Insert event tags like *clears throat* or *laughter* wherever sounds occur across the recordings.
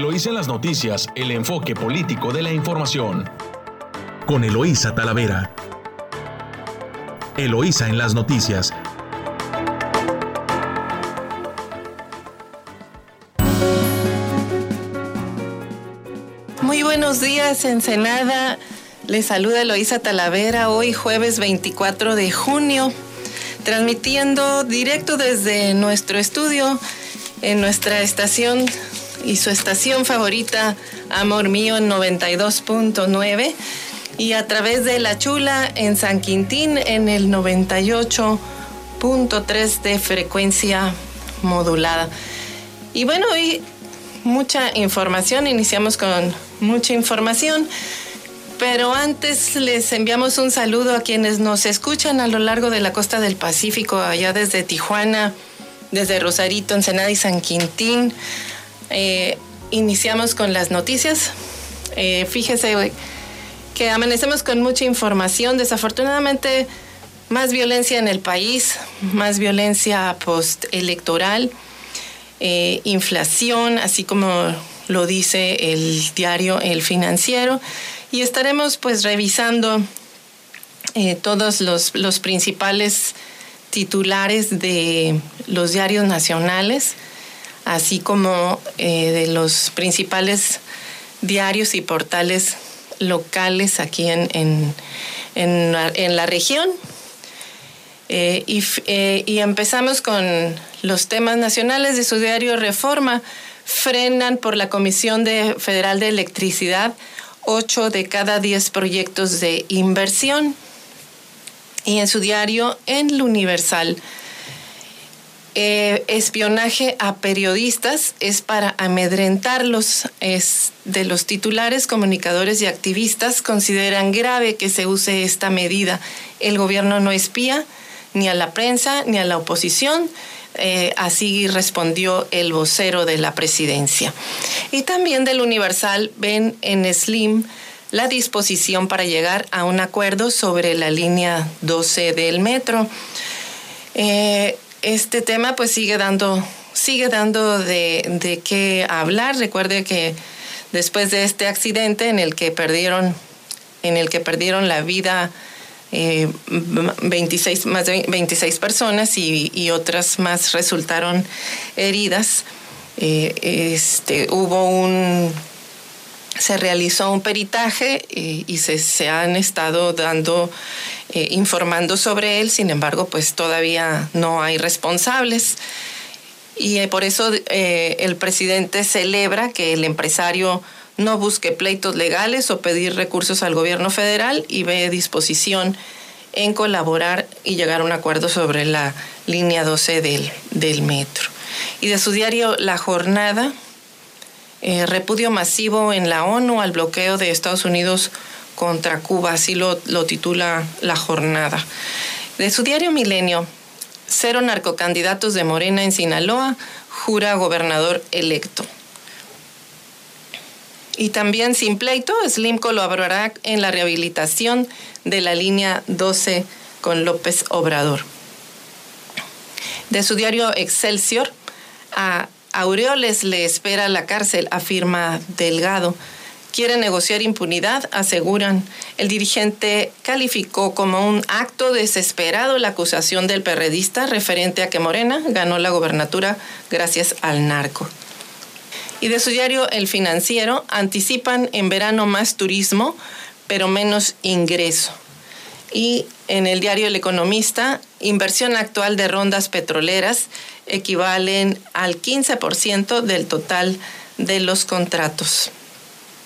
Eloísa en las noticias, el enfoque político de la información. Con Eloísa Talavera. Eloísa en las noticias. Muy buenos días, Ensenada. Les saluda Eloísa Talavera hoy jueves 24 de junio, transmitiendo directo desde nuestro estudio en nuestra estación y su estación favorita, Amor Mío, en 92.9 y a través de La Chula en San Quintín en el 98.3 de frecuencia modulada. Y bueno, hoy mucha información, iniciamos con mucha información. Pero antes les enviamos un saludo a quienes nos escuchan a lo largo de la costa del Pacífico, allá desde Tijuana, desde Rosarito, Ensenada y San Quintín. Eh, iniciamos con las noticias. Eh, fíjese que amanecemos con mucha información. Desafortunadamente, más violencia en el país, más violencia postelectoral, eh, inflación, así como lo dice el diario El Financiero. Y estaremos pues revisando todos los, los principales titulares de los diarios nacionales, así como eh, de los principales diarios y portales locales aquí en, en, la, región. Eh, y, eh, y, empezamos con los temas nacionales de su diario Reforma. Frenan por la Comisión de Federal de Electricidad ocho de cada diez proyectos de inversión y en su diario en el Universal. Eh, espionaje a periodistas es para amedrentarlos. Es de los titulares, comunicadores y activistas consideran grave que se use esta medida. El gobierno no espía ni a la prensa ni a la oposición. Eh, así respondió el vocero de la presidencia. Y también del Universal ven en Slim la disposición para llegar a un acuerdo sobre la línea 12 del metro. Eh, este tema pues sigue dando, sigue dando de, de qué hablar. Recuerde que después de este accidente en el que perdieron, en el que perdieron la vida 26, eh, más de 26 personas y, otras más resultaron heridas, eh, este, hubo un se realizó un peritaje eh, y, se, han estado dando, eh, informando sobre él, sin embargo, pues todavía no hay responsables. Y eh, por eso el presidente celebra que el empresario no busque pleitos legales o pedir recursos al gobierno federal y ve disposición en colaborar y llegar a un acuerdo sobre la línea 12 del, del metro. Y de su diario La Jornada, eh, repudio masivo en la ONU al bloqueo de Estados Unidos contra Cuba, así lo, titula la jornada. De su diario Milenio, cero narcocandidatos de Morena en Sinaloa, jura gobernador electo. Y también sin pleito, Slim colaborará en la rehabilitación de la línea 12 con López Obrador. De su diario Excelsior, a Aureoles le espera la cárcel, afirma Delgado. Quiere negociar impunidad, aseguran. El dirigente calificó como un acto desesperado la acusación del perredista referente a que Morena ganó la gobernatura gracias al narco. Y de su diario El Financiero anticipan en verano más turismo, pero menos ingreso. Y en el diario El Economista, inversión actual de rondas petroleras equivalen al 15% del total de los contratos.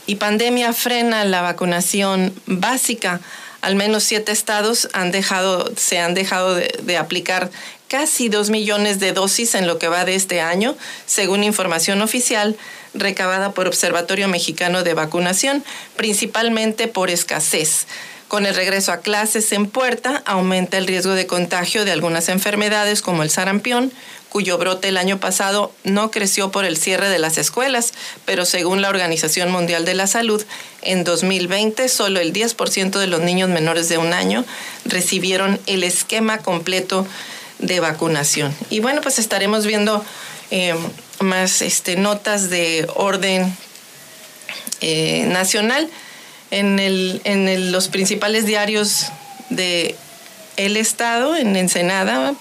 Y pandemia frena la vacunación básica. Al menos siete estados han dejado, se han dejado de, de aplicar casi dos millones de dosis en lo que va de este año, según información oficial recabada por Observatorio Mexicano de Vacunación, principalmente por escasez. Con el regreso a clases en puerta, aumenta el riesgo de contagio de algunas enfermedades como el sarampión, cuyo brote el año pasado no creció por el cierre de las escuelas, pero según la Organización Mundial de la Salud, en 2020 solo el 10% de los niños menores de un año recibieron el esquema completo de vacunación. Y bueno, pues estaremos viendo eh, más este, notas de orden eh, nacional. En, los principales diarios de el Estado, en Ensenada,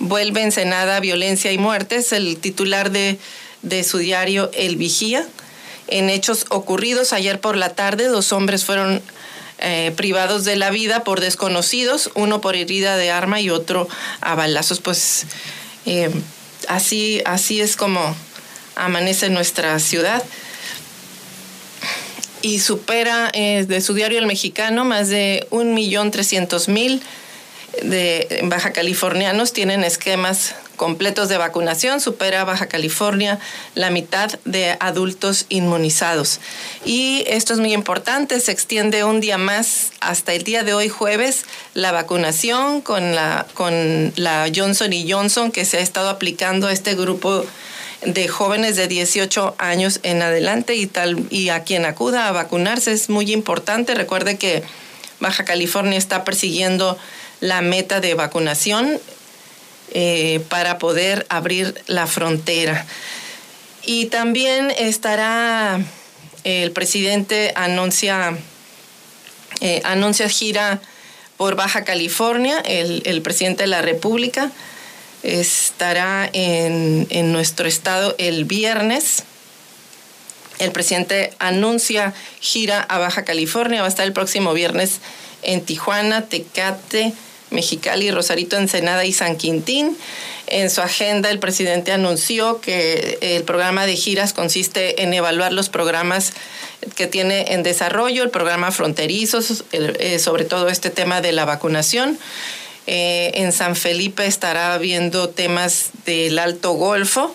vuelve Ensenada Violencia y Muertes, el titular de, de su diario El Vigía. En hechos ocurridos ayer por la tarde, dos hombres fueron eh, privados de la vida por desconocidos, uno por herida de arma y otro a balazos. Pues eh, así, así es como amanece nuestra ciudad. Y supera eh, de su diario El Mexicano más de un millón trescientos mil de baja californianos tienen esquemas completos de vacunación, supera Baja California la mitad de adultos inmunizados. Y esto es muy importante, se extiende un día más hasta el día de hoy jueves la vacunación con la, con la Johnson y Johnson que se ha estado aplicando a este grupo de jóvenes de 18 años en adelante y tal y a quien acuda a vacunarse es muy importante. Recuerde que Baja California está persiguiendo la meta de vacunación eh, para poder abrir la frontera. Y también estará el presidente anuncia, eh, anuncia gira por Baja California, el, presidente de la República estará en, en nuestro estado el viernes. El presidente anuncia gira a Baja California, va a estar el próximo viernes en Tijuana, Tecate, Mexicali, Rosarito, Ensenada y San Quintín. En su agenda, el presidente anunció que el programa de giras consiste en evaluar los programas que tiene en desarrollo, el programa fronterizos, eh, sobre todo este tema de la vacunación. Eh, en San Felipe estará viendo temas del Alto Golfo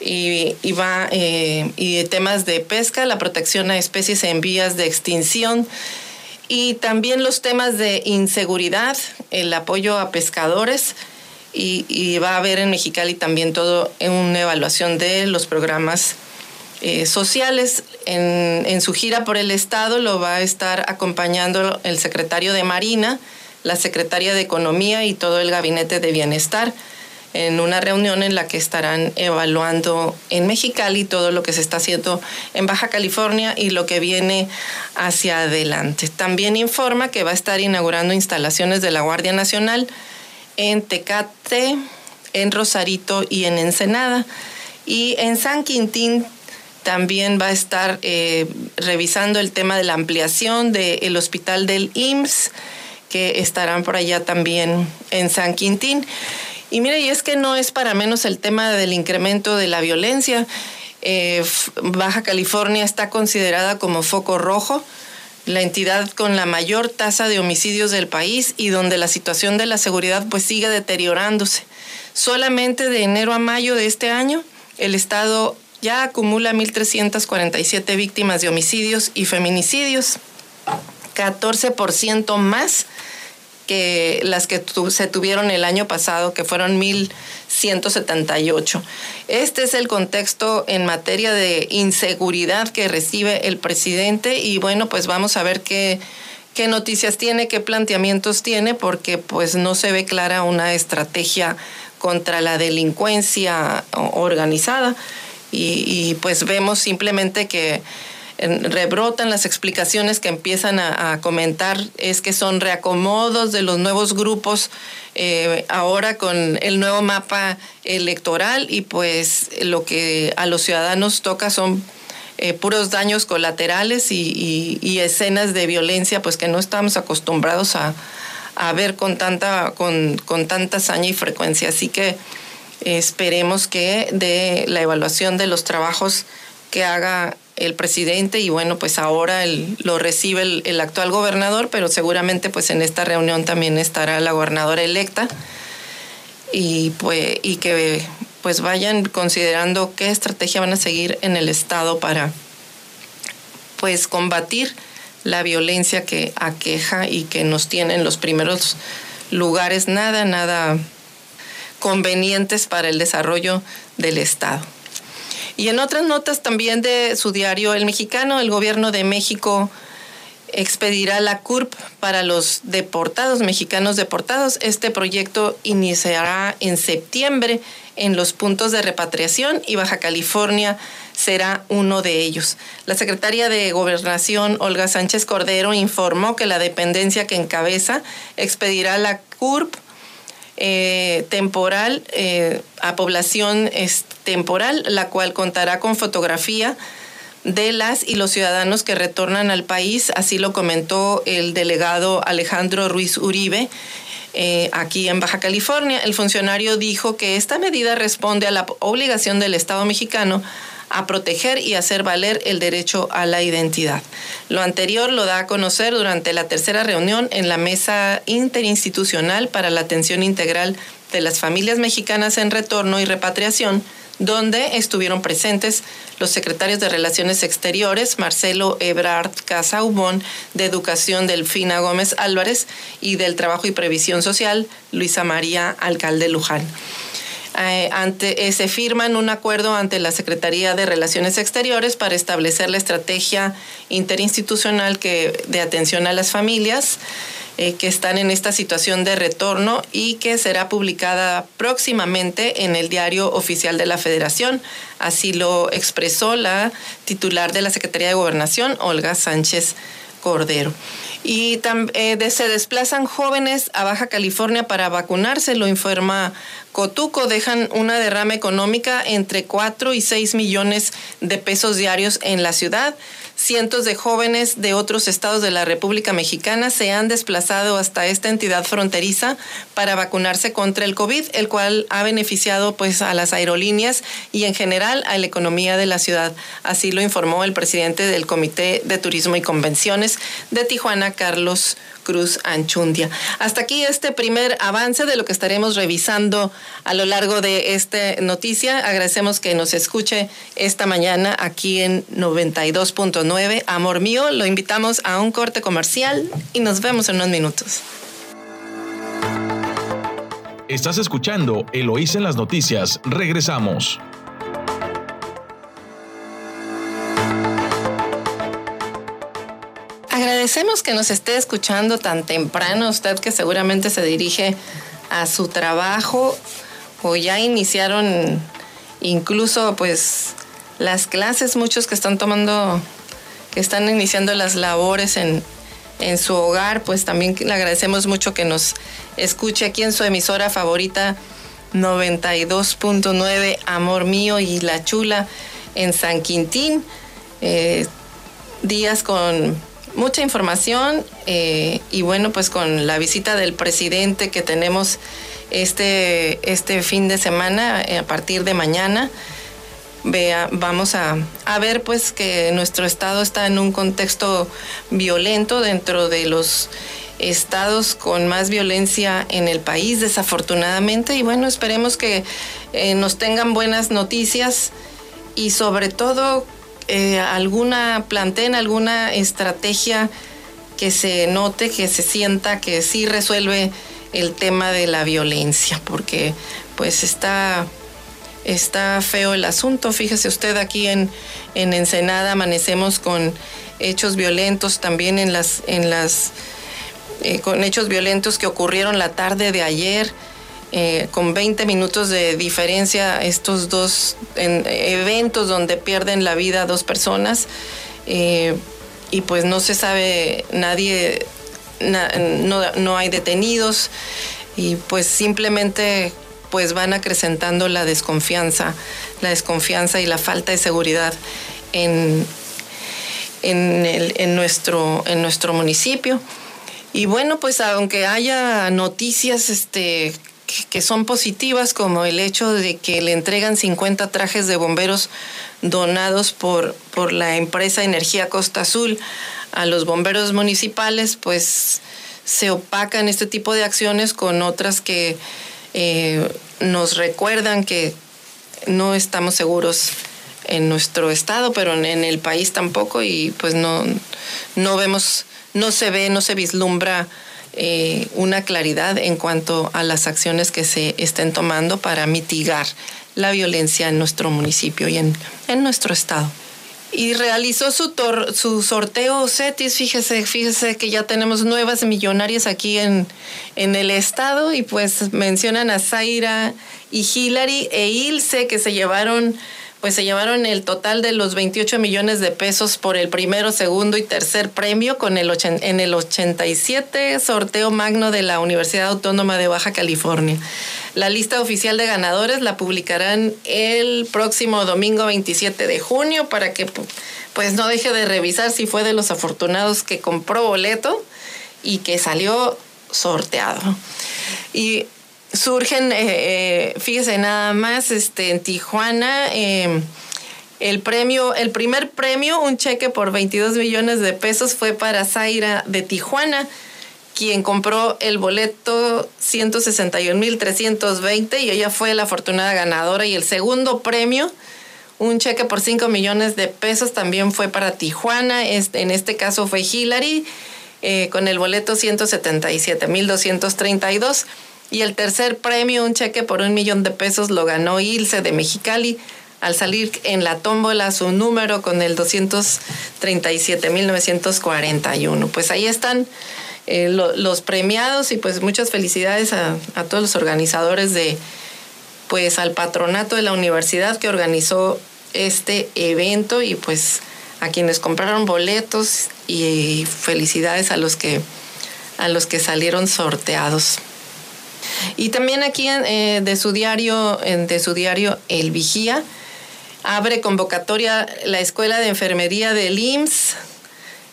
y, va, eh, y temas de pesca, la protección a especies en vías de extinción y también los temas de inseguridad, el apoyo a pescadores y, va a haber en Mexicali también todo en una evaluación de los programas eh, sociales. En, en, su gira por el Estado lo va a estar acompañando el secretario de Marina, la secretaria de Economía y todo el gabinete de Bienestar en una reunión en la que estarán evaluando en Mexicali todo lo que se está haciendo en Baja California y lo que viene hacia adelante. También informa que va a estar inaugurando instalaciones de la Guardia Nacional en Tecate, en Rosarito y en Ensenada. Y en San Quintín también va a estar eh, revisando el tema de la ampliación del hospital del IMSS, que estarán por allá también en San Quintín. Y mire, y es que no es para menos el tema del incremento de la violencia. Eh, Baja California está considerada como foco rojo, la entidad con la mayor tasa de homicidios del país y donde la situación de la seguridad pues sigue deteriorándose. Solamente de enero a mayo de este año, el Estado ya acumula 1.347 víctimas de homicidios y feminicidios, 14% más las que se tuvieron el año pasado, que fueron 1.178. Este es el contexto en materia de inseguridad que recibe el presidente y bueno, pues vamos a ver qué, noticias tiene, qué planteamientos tiene, porque pues no se ve clara una estrategia contra la delincuencia organizada y pues vemos simplemente que rebrotan las explicaciones que empiezan a, comentar es que son reacomodos de los nuevos grupos eh, ahora con el nuevo mapa electoral y pues lo que a los ciudadanos toca son eh, puros daños colaterales y, escenas de violencia pues que no estamos acostumbrados a, ver con tanta, con, con tanta hazaña y frecuencia. Así que esperemos que de la evaluación de los trabajos que haga el presidente y bueno, pues ahora lo recibe el, actual gobernador, pero seguramente pues en esta reunión también estará la gobernadora electa y pues y que pues vayan considerando qué estrategia van a seguir en el estado para pues combatir la violencia que aqueja y que nos tiene en los primeros lugares nada nada convenientes para el desarrollo del estado. Y en otras notas también de su diario El Mexicano, el gobierno de México expedirá la CURP para los deportados, mexicanos deportados. Este proyecto iniciará en septiembre en los puntos de repatriación y Baja California será uno de ellos. La secretaria de Gobernación, Olga Sánchez Cordero, informó que la dependencia que encabeza expedirá la CURP eh, temporal eh, a población temporal, la cual contará con fotografía de las y los ciudadanos que retornan al país, así lo comentó el delegado Alejandro Ruiz Uribe. Eh, aquí en Baja California, el funcionario dijo que esta medida responde a la obligación del Estado mexicano a proteger y hacer valer el derecho a la identidad. Lo anterior lo da a conocer durante la tercera reunión en la Mesa Interinstitucional para la Atención Integral de las Familias Mexicanas en Retorno y Repatriación, donde estuvieron presentes los secretarios de Relaciones Exteriores, Marcelo Ebrard Casaubón, de Educación Delfina Gómez Álvarez y del Trabajo y Previsión Social, Luisa María Alcalde Luján. Eh, ante, eh, se firman un acuerdo ante la Secretaría de Relaciones Exteriores para establecer la estrategia interinstitucional que, de atención a las familias. Eh, que están en esta situación de retorno y que será publicada próximamente en el Diario Oficial de la Federación. Así lo expresó la titular de la Secretaría de Gobernación, Olga Sánchez Cordero. Y eh, se desplazan jóvenes a Baja California para vacunarse, lo informa Cotuco. Dejan una derrama económica entre 4 y 6 millones de pesos diarios en la ciudad. Cientos de jóvenes de otros estados de la República Mexicana se han desplazado hasta esta entidad fronteriza para vacunarse contra el COVID, el cual ha beneficiado pues a las aerolíneas y en general a la economía de la ciudad. Así lo informó el presidente del Comité de Turismo y Convenciones de Tijuana, Carlos Cruz Anchundia. Hasta aquí este primer avance de lo que estaremos revisando a lo largo de esta noticia. Agradecemos que nos escuche esta mañana aquí en 92.9. Amor mío, lo invitamos a un corte comercial y nos vemos en unos minutos. Estás escuchando Eloís en las noticias. Regresamos. Agradecemos que nos esté escuchando tan temprano, usted que seguramente se dirige a su trabajo o ya iniciaron incluso pues las clases, muchos que están tomando, que están iniciando las labores en, en su hogar, pues también le agradecemos mucho que nos escuche aquí en su emisora favorita 92.9 Amor Mío y La Chula en San Quintín. Eh, días con mucha información eh, y bueno, pues con la visita del presidente que tenemos este, este fin de semana, eh, a partir de mañana, vea, vamos a, a, ver pues que nuestro estado está en un contexto violento dentro de los estados con más violencia en el país, desafortunadamente, y bueno, esperemos que eh, nos tengan buenas noticias y sobre todo eh, alguna, planteen alguna estrategia que se note, que se sienta que sí resuelve el tema de la violencia, porque pues está, está feo el asunto. Fíjese usted aquí en, en Ensenada amanecemos con hechos violentos también en las, en las, eh, con hechos violentos que ocurrieron la tarde de ayer eh, con 20 minutos de diferencia estos dos eventos donde pierden la vida dos personas eh, y pues no se sabe nadie, no, hay detenidos y pues simplemente pues van acrecentando la desconfianza, la desconfianza y la falta de seguridad en, en, en, nuestro, en nuestro municipio. Y bueno, pues aunque haya noticias este, que son positivas, como el hecho de que le entregan 50 trajes de bomberos donados por, por la empresa Energía Costa Azul a los bomberos municipales, pues se opacan este tipo de acciones con otras que eh, nos recuerdan que no estamos seguros en nuestro estado, pero en, en, el país tampoco, y pues no, no vemos, no se ve, no se vislumbra eh, una claridad en cuanto a las acciones que se estén tomando para mitigar la violencia en nuestro municipio y en, en nuestro estado. y realizó su, su sorteo CETIS. Fíjese, fíjese que ya tenemos nuevas millonarias aquí en, en el estado y pues mencionan a Zaira y Hillary e Ilse que se llevaron pues se llevaron el total de los 28 millones de pesos por el primero, segundo y tercer premio con el en el 87 sorteo magno de la Universidad Autónoma de Baja California. La lista oficial de ganadores la publicarán el próximo domingo 27 de junio para que pues no deje de revisar si fue de los afortunados que compró boleto y que salió sorteado. Y surgen, eh, eh, fíjese nada más, este, en Tijuana, eh, el premio, el primer premio, un cheque por 22 millones de pesos fue para Zaira de Tijuana, quien compró el boleto 161.320 y ella fue la afortunada ganadora. Y el segundo premio, un cheque por 5 millones de pesos, también fue para Tijuana. Este, en este caso fue Hillary, con el boleto 177.232. Y el tercer premio, un cheque por un millón de pesos, lo ganó Ilse de Mexicali al salir en la tómbola su número con el 237.941. Pues ahí están eh, los premiados y pues muchas felicidades a, a, todos los organizadores de, pues al patronato de la universidad que organizó este evento y pues a quienes compraron boletos y felicidades a los que, a los que salieron sorteados. Y también aquí eh, de su diario, de su diario El Vigía, abre convocatoria la Escuela de Enfermería del IMSS.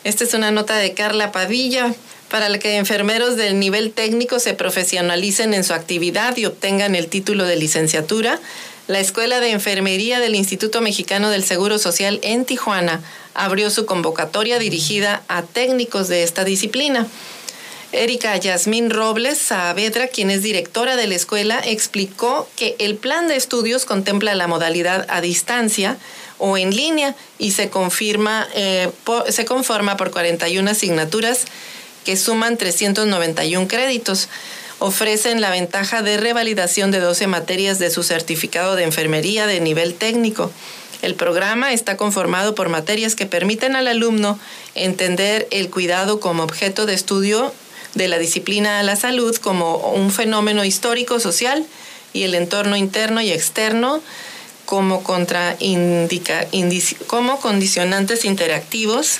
Esta es una nota de Carla Padilla para que enfermeros del nivel técnico se profesionalicen en su actividad y obtengan el título de licenciatura. La Escuela de Enfermería del Instituto Mexicano del Seguro Social en Tijuana abrió su convocatoria dirigida a técnicos de esta disciplina. Erika Yasmín Robles Saavedra, quien es directora de la escuela, explicó que el plan de estudios contempla la modalidad a distancia o en línea y se, confirma, eh, se conforma por 41 asignaturas que suman 391 créditos. Ofrecen la ventaja de revalidación de 12 materias de su certificado de enfermería de nivel técnico. El programa está conformado por materias que permiten al alumno entender el cuidado como objeto de estudio de la disciplina a la salud como un fenómeno histórico, social y el entorno interno y externo como, como condicionantes interactivos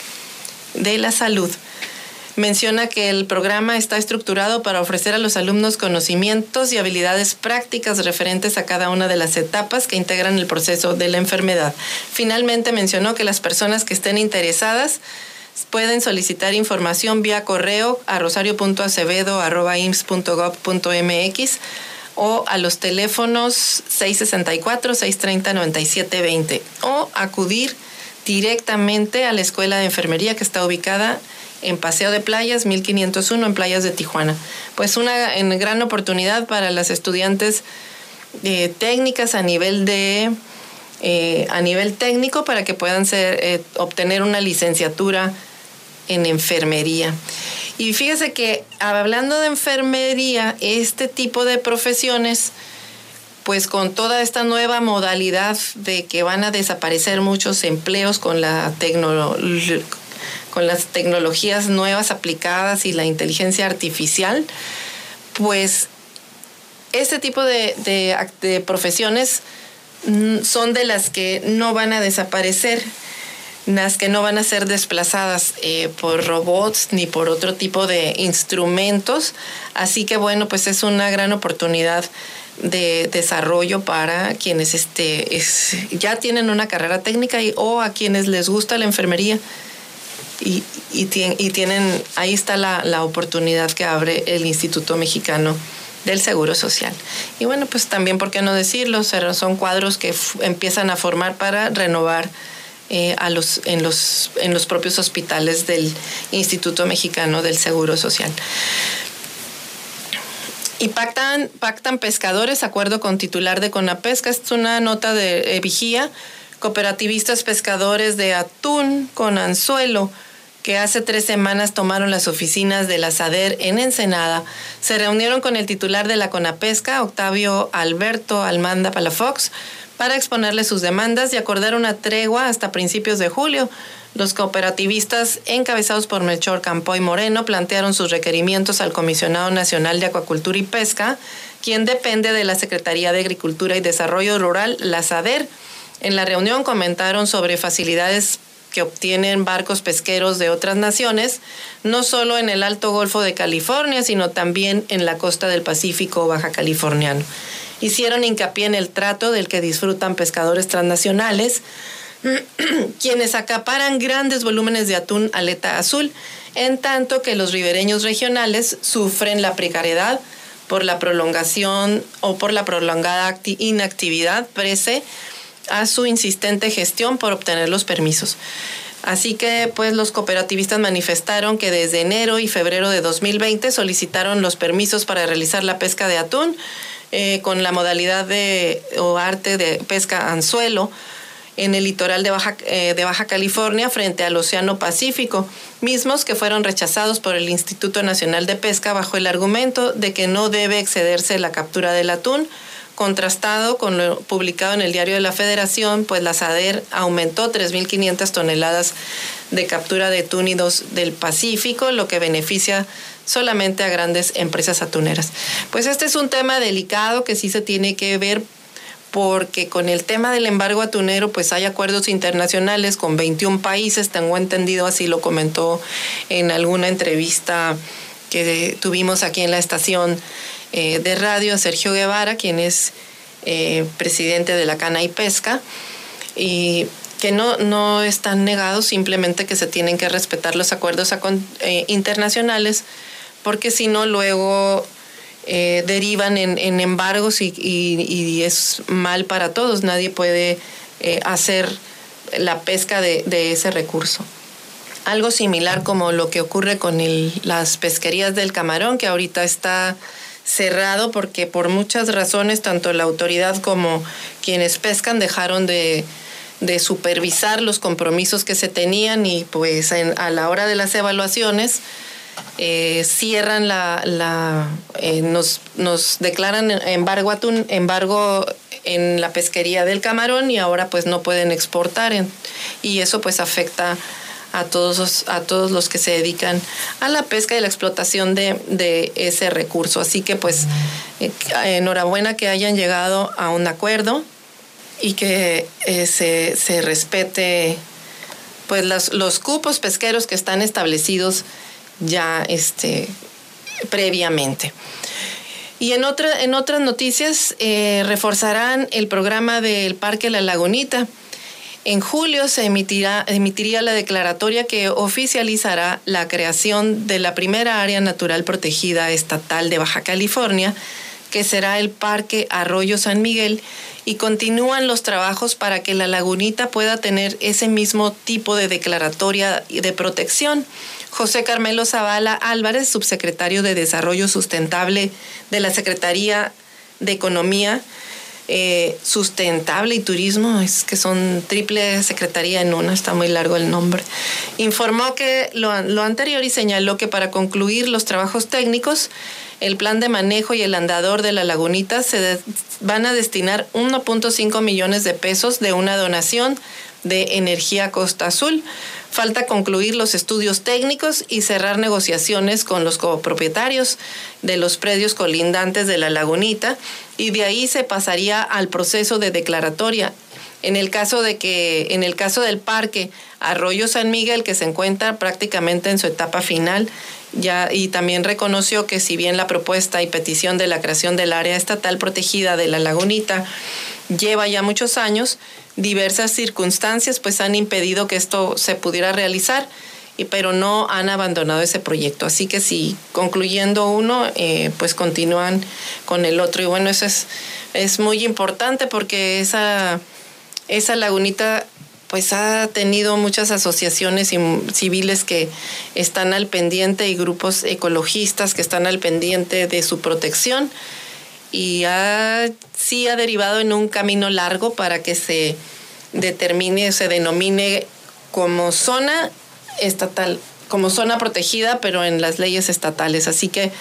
de la salud. Menciona que el programa está estructurado para ofrecer a los alumnos conocimientos y habilidades prácticas referentes a cada una de las etapas que integran el proceso de la enfermedad. Finalmente mencionó que las personas que estén interesadas Pueden solicitar información vía correo a rosario.acevedo.ims.gov.mx o a los teléfonos 664-630-9720 o acudir directamente a la Escuela de Enfermería que está ubicada en Paseo de Playas 1501 en Playas de Tijuana. Pues una gran oportunidad para las estudiantes eh, técnicas a nivel de eh, a nivel técnico para que puedan ser, eh, obtener una licenciatura en enfermería. Y fíjese que hablando de enfermería, este tipo de profesiones, pues con toda esta nueva modalidad de que van a desaparecer muchos empleos con, la con las tecnologías nuevas aplicadas y la inteligencia artificial, pues este tipo de, profesiones mm, son de las que no van a desaparecer las que no van a ser desplazadas eh, por robots ni por otro tipo de instrumentos. Así que bueno, pues es una gran oportunidad de desarrollo para quienes este, ya tienen una carrera técnica y, o a quienes les gusta la enfermería. Y, y, tienen, ahí está la, la oportunidad que abre el Instituto Mexicano del Seguro Social. Y bueno, pues también, ¿por qué no decirlo? Son cuadros que empiezan a formar para renovar eh, a los, en, los, en los propios hospitales del Instituto Mexicano del Seguro Social. Y pactan, pactan pescadores, acuerdo con titular de Conapesca. es una nota de vigía. Cooperativistas pescadores de atún con anzuelo que hace tres semanas tomaron las oficinas de la SADER en Ensenada, se reunieron con el titular de la CONAPESCA, Octavio Alberto Almanda Palafox, para exponerle sus demandas y acordar una tregua hasta principios de julio. Los cooperativistas, encabezados por Melchor Campoy Moreno, plantearon sus requerimientos al Comisionado Nacional de Acuacultura y Pesca, quien depende de la Secretaría de Agricultura y Desarrollo Rural, la SADER. En la reunión comentaron sobre facilidades que obtienen barcos pesqueros de otras naciones, no solo en el Alto Golfo de California, sino también en la costa del Pacífico Baja Californiano. Hicieron hincapié en el trato del que disfrutan pescadores transnacionales, *clears throat* quienes acaparan grandes volúmenes de atún aleta azul, en tanto que los ribereños regionales sufren la precariedad por la prolongación o por la prolongada inactividad prese a su insistente gestión por obtener los permisos. Así que pues los cooperativistas manifestaron que desde enero y febrero de 2020 solicitaron los permisos para realizar la pesca de atún eh, con la modalidad de o arte de pesca anzuelo en el litoral de Baja, eh, de Baja California frente al Océano Pacífico, mismos que fueron rechazados por el Instituto Nacional de Pesca bajo el argumento de que no debe excederse la captura del atún contrastado con lo publicado en el Diario de la Federación, pues la SADER aumentó 3.500 toneladas de captura de túnidos del Pacífico, lo que beneficia solamente a grandes empresas atuneras. Pues este es un tema delicado que sí se tiene que ver porque con el tema del embargo atunero, pues hay acuerdos internacionales con 21 países, tengo entendido, así lo comentó en alguna entrevista que tuvimos aquí en la estación eh, de radio a Sergio Guevara, quien es eh, presidente de la Cana y Pesca, y que no, no están negados, simplemente que se tienen que respetar los acuerdos eh, internacionales, porque si no, luego derivan en, embargos y, es mal para todos. Nadie puede hacer la pesca de, ese recurso. Algo similar como lo que ocurre con las pesquerías del camarón, que ahorita está cerrado porque por muchas razones tanto la autoridad como quienes pescan dejaron de, supervisar los compromisos que se tenían y pues a la hora de las evaluaciones eh, cierran la, la eh, nos, nos declaran embargo atún, embargo en la pesquería del camarón y ahora pues no pueden exportar y eso pues afecta a todos, a todos los que se dedican a la pesca y la explotación de, ese recurso. Así que pues eh, enhorabuena que hayan llegado a un acuerdo y que eh, se, respete pues los cupos pesqueros que están establecidos ya este, previamente. Y en, otra, en otras noticias, eh, reforzarán el programa del Parque La Lagunita en julio se emitirá, emitiría la declaratoria que oficializará la creación de la primera área natural protegida estatal de Baja California, que será el Parque Arroyo San Miguel, y continúan los trabajos para que la lagunita pueda tener ese mismo tipo de declaratoria de protección. José Carmelo Zavala Álvarez, subsecretario de Desarrollo Sustentable de la Secretaría de Economía, eh, sustentable y turismo, es que son triple secretaría en una, está muy largo el nombre, informó que lo, lo anterior y señaló que para concluir los trabajos técnicos, el plan de manejo y el andador de la lagunita se van a destinar 1.5 millones de pesos de una donación de Energía Costa Azul. Falta concluir los estudios técnicos y cerrar negociaciones con los copropietarios de los predios colindantes de la lagunita y de ahí se pasaría al proceso de declaratoria. En el caso de que en el caso del parque Arroyo San Miguel que se encuentra prácticamente en su etapa final, ya y también reconoció que si bien la propuesta y petición de la creación del área estatal protegida de la lagunita lleva ya muchos años, diversas circunstancias pues han impedido que esto se pudiera realizar, pero no han abandonado ese proyecto. Así que si concluyendo uno, eh, pues continúan con el otro. Y bueno, eso es, es muy importante porque esa, esa lagunita pues ha tenido muchas asociaciones civiles que están al pendiente y grupos ecologistas que están al pendiente de su protección y ha, sí ha derivado en un camino largo para que se determine, se denomine como zona estatal como zona protegida, pero en las leyes estatales. Así que,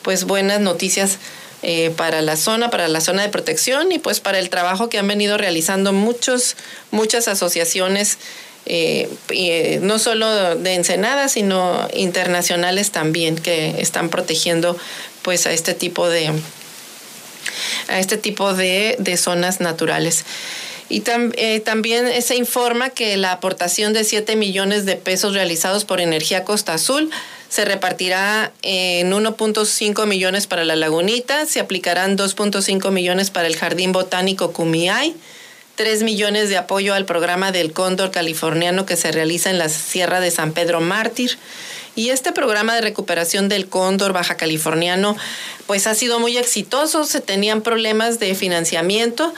pues buenas noticias eh, para la zona, para la zona de protección y pues para el trabajo que han venido realizando muchos, muchas asociaciones, eh, eh, no solo de Ensenada, sino internacionales también, que están protegiendo pues a este tipo de a este tipo de, de zonas naturales. Y eh, también se informa que la aportación de 7 millones de pesos realizados por Energía Costa Azul se repartirá en 1.5 millones para la lagunita, se aplicarán 2.5 millones para el Jardín Botánico Cumiay, 3 millones de apoyo al programa del cóndor californiano que se realiza en la Sierra de San Pedro Mártir. Y este programa de recuperación del cóndor baja californiano pues ha sido muy exitoso, se tenían problemas de financiamiento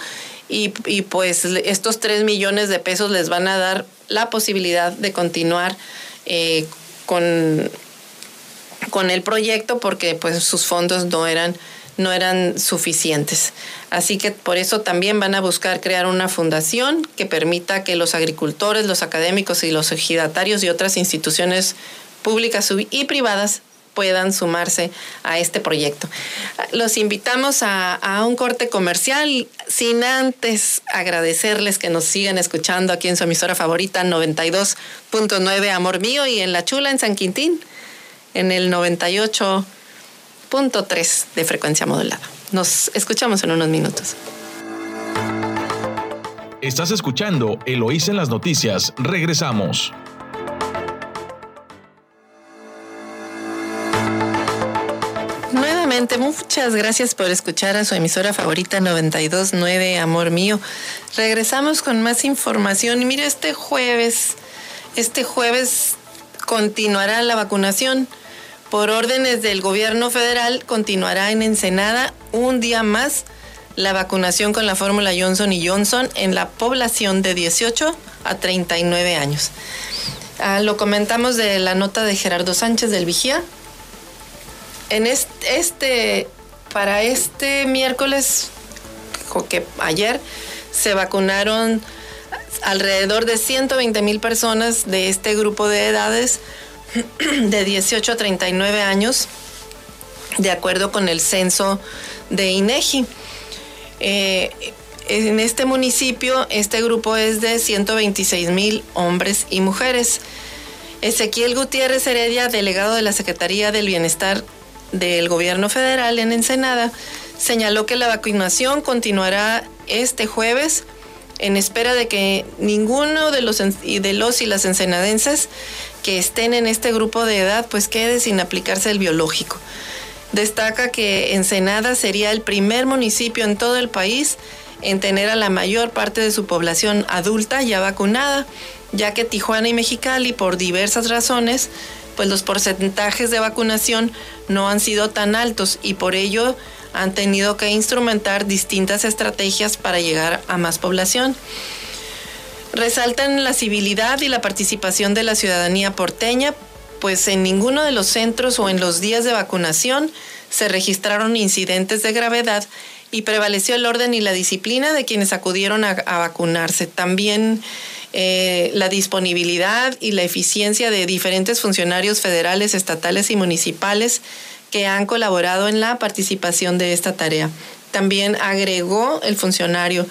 y, pues estos 3 millones de pesos les van a dar la posibilidad de continuar eh, con, con el proyecto porque pues sus fondos no eran no eran suficientes. Así que por eso también van a buscar crear una fundación que permita que los agricultores, los académicos y los ejidatarios y otras instituciones públicas y privadas puedan sumarse a este proyecto. Los invitamos a, un corte comercial sin antes agradecerles que nos sigan escuchando aquí en su emisora favorita 92.9 Amor Mío y en La Chula en San Quintín en el 98.3 de frecuencia modulada. Nos escuchamos en unos minutos. Estás escuchando Eloís en las noticias. Regresamos. muchas gracias por escuchar a su emisora favorita 929, amor mío. Regresamos con más información. Y mire, este jueves, este jueves continuará la vacunación. Por órdenes del gobierno federal, continuará en Ensenada un día más la vacunación con la fórmula Johnson Johnson en la población de 18 a 39 años. Ah, lo comentamos de la nota de Gerardo Sánchez del Vigía, en este, para este miércoles, que ayer, se vacunaron alrededor de 120 mil personas de este grupo de edades *clears throat* de 18 a 39 años, de acuerdo con el censo de INEGI. Eh, en este municipio, este grupo es de 126 mil hombres y mujeres. Ezequiel Gutiérrez Heredia, delegado de la Secretaría del Bienestar del gobierno federal en Ensenada señaló que la vacunación continuará este jueves en espera de que ninguno de los, de los y las ensenadenses que estén en este grupo de edad pues quede sin aplicarse el biológico. Destaca que Ensenada sería el primer municipio en todo el país en tener a la mayor parte de su población adulta ya vacunada, ya que Tijuana y Mexicali por diversas razones pues los porcentajes de vacunación no han sido tan altos y por ello han tenido que instrumentar distintas estrategias para llegar a más población. Resaltan la civilidad y la participación de la ciudadanía porteña, pues en ninguno de los centros o en los días de vacunación se registraron incidentes de gravedad y prevaleció el orden y la disciplina de quienes acudieron a, vacunarse. También eh, la disponibilidad y la eficiencia de diferentes funcionarios federales, estatales y municipales que han colaborado en la participación de esta tarea. También agregó el funcionario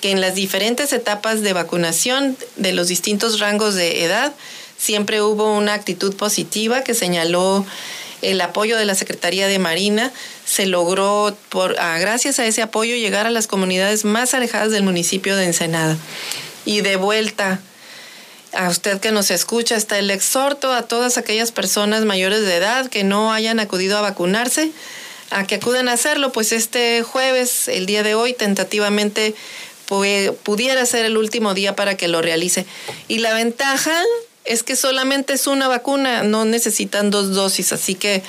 que en las diferentes etapas de vacunación de los distintos rangos de edad siempre hubo una actitud positiva que señaló el apoyo de la Secretaría de Marina. Se logró, por, gracias a ese apoyo, llegar a las comunidades más alejadas del municipio de Ensenada. Y de vuelta, a usted que nos escucha, está el exhorto a todas aquellas personas mayores de edad que no hayan acudido a vacunarse, a que acudan a hacerlo, pues este jueves, el día de hoy, tentativamente pudiera ser el último día para que lo realice. Y la ventaja es que solamente es una vacuna, no necesitan dos dosis, así que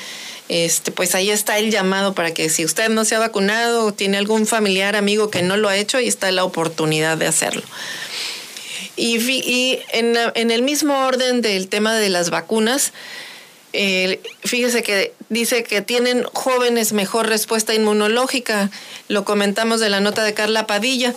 este, pues ahí está el llamado para que si usted no se ha vacunado o tiene algún familiar, amigo que no lo ha hecho, ahí está la oportunidad de hacerlo. Y, en, el mismo orden del tema de las vacunas, eh, fíjese que dice que tienen jóvenes mejor respuesta inmunológica. Lo comentamos de la nota de Carla Padilla.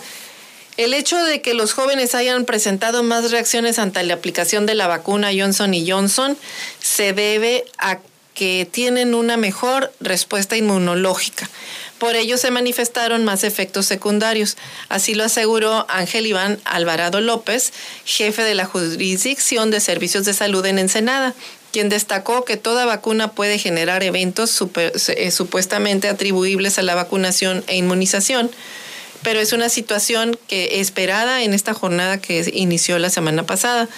El hecho de que los jóvenes hayan presentado más reacciones ante la aplicación de la vacuna Johnson y Johnson se debe a que tienen una mejor respuesta inmunológica. Por ello se manifestaron más efectos secundarios. Así lo aseguró Ángel Iván Alvarado López, jefe de la Jurisdicción de Servicios de Salud en Ensenada, quien destacó que toda vacuna puede generar eventos eh, supuestamente atribuibles a la vacunación e inmunización pero es una situación que esperada en esta jornada que inició la semana pasada.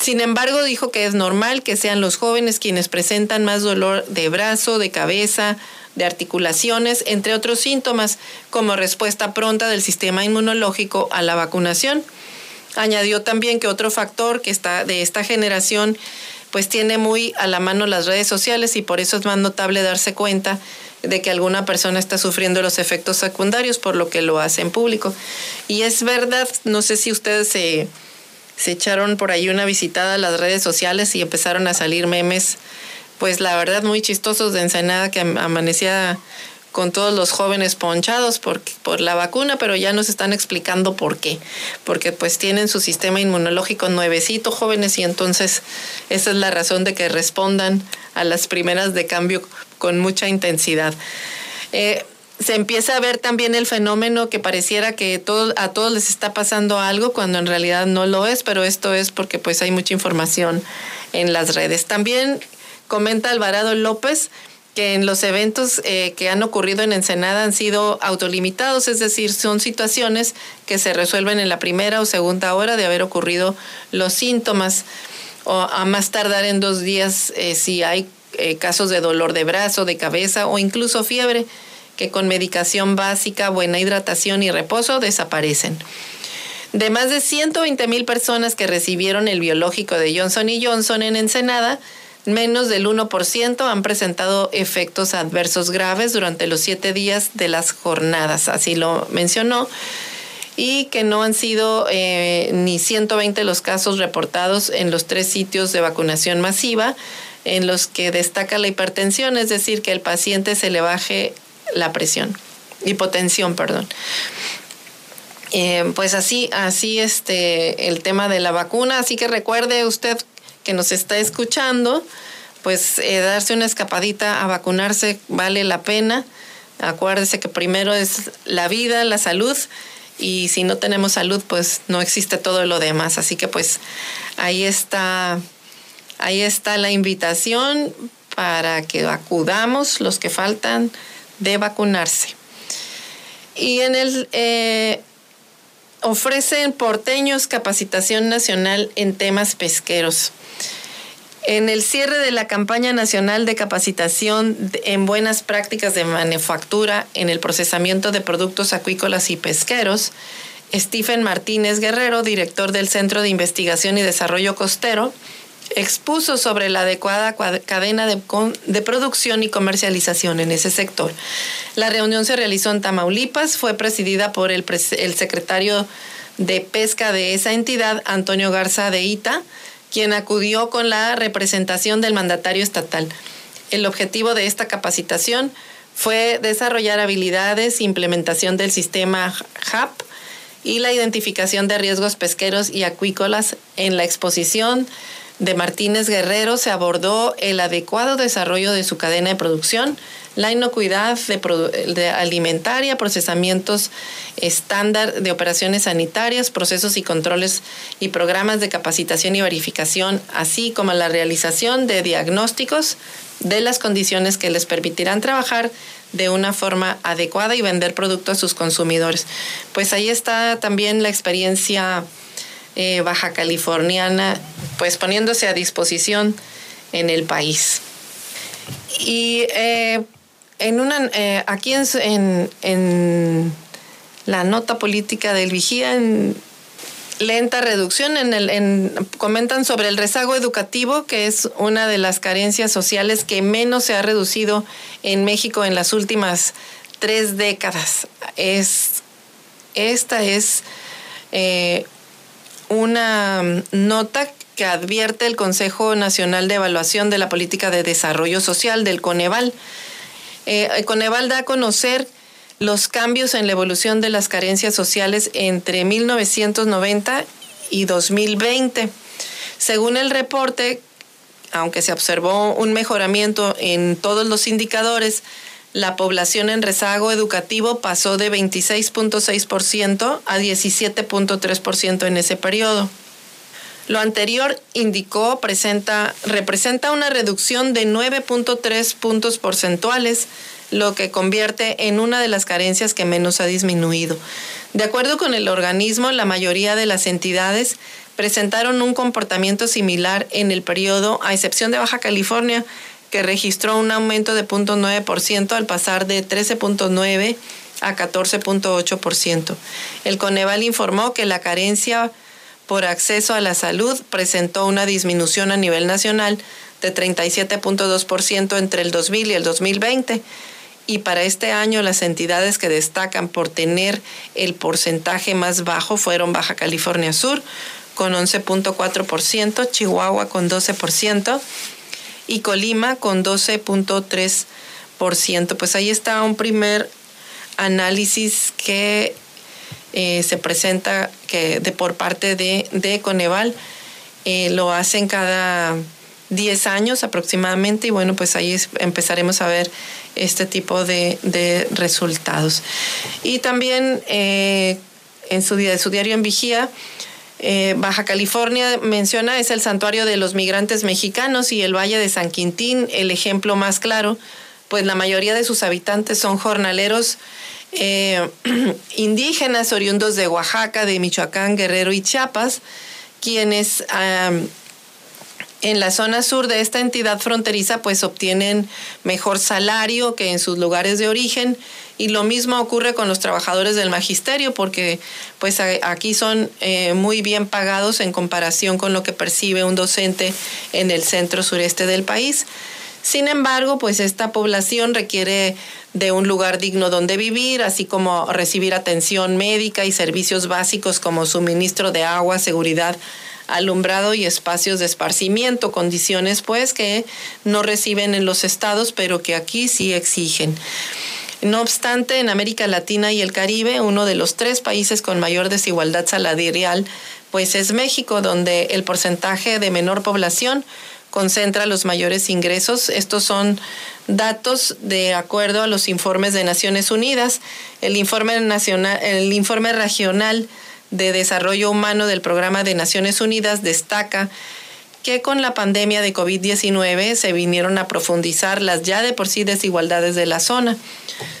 Sin embargo, dijo que es normal que sean los jóvenes quienes presentan más dolor de brazo, de cabeza, de articulaciones, entre otros síntomas, como respuesta pronta del sistema inmunológico a la vacunación. Añadió también que otro factor que está de esta generación pues tiene muy a la mano las redes sociales y por eso es más notable darse cuenta de que alguna persona está sufriendo los efectos secundarios por lo que lo hace en público. Y es verdad, no sé si ustedes se, echaron por ahí una visitada a las redes sociales y empezaron a salir memes, pues la verdad muy chistosos de Ensenada que amanecía con todos los jóvenes ponchados por, por la vacuna, pero ya nos están explicando por qué. Porque pues tienen su sistema inmunológico nuevecito, jóvenes, y entonces esa es la razón de que respondan a las primeras de cambio con mucha intensidad. Eh, se empieza a ver también el fenómeno que pareciera que a todos les está pasando algo cuando en realidad no lo es, pero esto es porque pues hay mucha información en las redes. También comenta Alvarado López que en los eventos eh, que han ocurrido en Ensenada han sido autolimitados, es decir, son situaciones que se resuelven en la primera o segunda hora de haber ocurrido los síntomas, o a más tardar en dos días eh, si hay eh, casos de dolor de brazo, de cabeza o incluso fiebre, que con medicación básica, buena hidratación y reposo desaparecen. De más de 120 mil personas que recibieron el biológico de Johnson Johnson en Ensenada, menos del 1% han presentado efectos adversos graves durante los siete días de las jornadas, así lo mencionó, y que no han sido eh, ni 120 los casos reportados en los tres sitios de vacunación masiva en los que destaca la hipertensión, es decir, que el paciente se le baje la presión, hipotensión, perdón. Eh, pues así, así este, el tema de la vacuna, así que recuerde usted que nos está escuchando, pues eh, darse una escapadita a vacunarse vale la pena. Acuérdese que primero es la vida, la salud, y si no tenemos salud, pues no existe todo lo demás. Así que pues ahí está, ahí está la invitación para que acudamos los que faltan de vacunarse. Y en el eh, ofrecen porteños capacitación nacional en temas pesqueros. En el cierre de la campaña nacional de capacitación en buenas prácticas de manufactura en el procesamiento de productos acuícolas y pesqueros, Stephen Martínez Guerrero, director del Centro de Investigación y Desarrollo Costero, expuso sobre la adecuada cadena de, producción y comercialización en ese sector. La reunión se realizó en Tamaulipas, fue presidida por el, el secretario de Pesca de esa entidad, Antonio Garza de Ita, quien acudió con la representación del mandatario estatal. El objetivo de esta capacitación fue desarrollar habilidades, implementación del sistema HAP y la identificación de riesgos pesqueros y acuícolas. En la exposición de Martínez Guerrero se abordó el adecuado desarrollo de su cadena de producción, la inocuidad de, alimentaria, procesamientos estándar de operaciones sanitarias, procesos y controles y programas de capacitación y verificación, así como la realización de diagnósticos de las condiciones que les permitirán trabajar de una forma adecuada y vender productos a sus consumidores. Pues ahí está también la experiencia eh, baja californiana, pues poniéndose a disposición en el país. Y eh, en una, eh, aquí en, en, la nota política del Vigía, en lenta reducción, en el, en, comentan sobre el rezago educativo, que es una de las carencias sociales que menos se ha reducido en México en las últimas tres décadas. Es, esta es eh, una nota que advierte el Consejo Nacional de Evaluación de la Política de Desarrollo Social del Coneval eh, Coneval da a conocer los cambios en la evolución de las carencias sociales entre 1990 y 2020. Según el reporte, aunque se observó un mejoramiento en todos los indicadores, la población en rezago educativo pasó de 26.6% a 17.3% en ese periodo. Lo anterior indicó presenta, representa una reducción de 9.3 puntos porcentuales, lo que convierte en una de las carencias que menos ha disminuido. De acuerdo con el organismo, la mayoría de las entidades presentaron un comportamiento similar en el periodo, a excepción de Baja California, que registró un aumento de 0.9% al pasar de 13.9 a 14.8%. El Coneval informó que la carencia por acceso a la salud presentó una disminución a nivel nacional de 37.2% entre el 2000 y el 2020. Y para este año las entidades que destacan por tener el porcentaje más bajo fueron Baja California Sur con 11.4%, Chihuahua con 12%, y Colima con 12.3%. Pues ahí está un primer análisis que eh, se presenta que de, por parte de, de Coneval. Eh, lo hacen cada 10 años aproximadamente y bueno, pues ahí empezaremos a ver este tipo de, de resultados. Y también eh, en su, su diario en Vigía, Baja California menciona es el santuario de los migrantes mexicanos y el Valle de San Quintín, el ejemplo más claro, pues la mayoría de sus habitantes son jornaleros eh, *clears throat* indígenas oriundos de Oaxaca, de Michoacán, Guerrero y Chiapas, quienes en la zona sur de esta entidad fronteriza pues obtienen mejor salario que en sus lugares de origen y lo mismo ocurre con los trabajadores del magisterio porque pues aquí son eh, muy bien pagados en comparación con lo que percibe un docente en el centro sureste del país. Sin embargo, pues esta población requiere de un lugar digno donde vivir, así como recibir atención médica y servicios básicos como suministro de agua, seguridad alumbrado y espacios de esparcimiento, condiciones pues que no reciben en los estados, pero que aquí sí exigen. No obstante, en América Latina y el Caribe, uno de los tres países con mayor desigualdad salarial, pues es México, donde el porcentaje de menor población concentra los mayores ingresos. Estos son datos de acuerdo a los informes de Naciones Unidas. El informe nacional, el informe regional de Desarrollo Humano del Programa de Naciones Unidas destaca que con la pandemia de COVID-19 se vinieron a profundizar las ya de por sí desigualdades de la zona.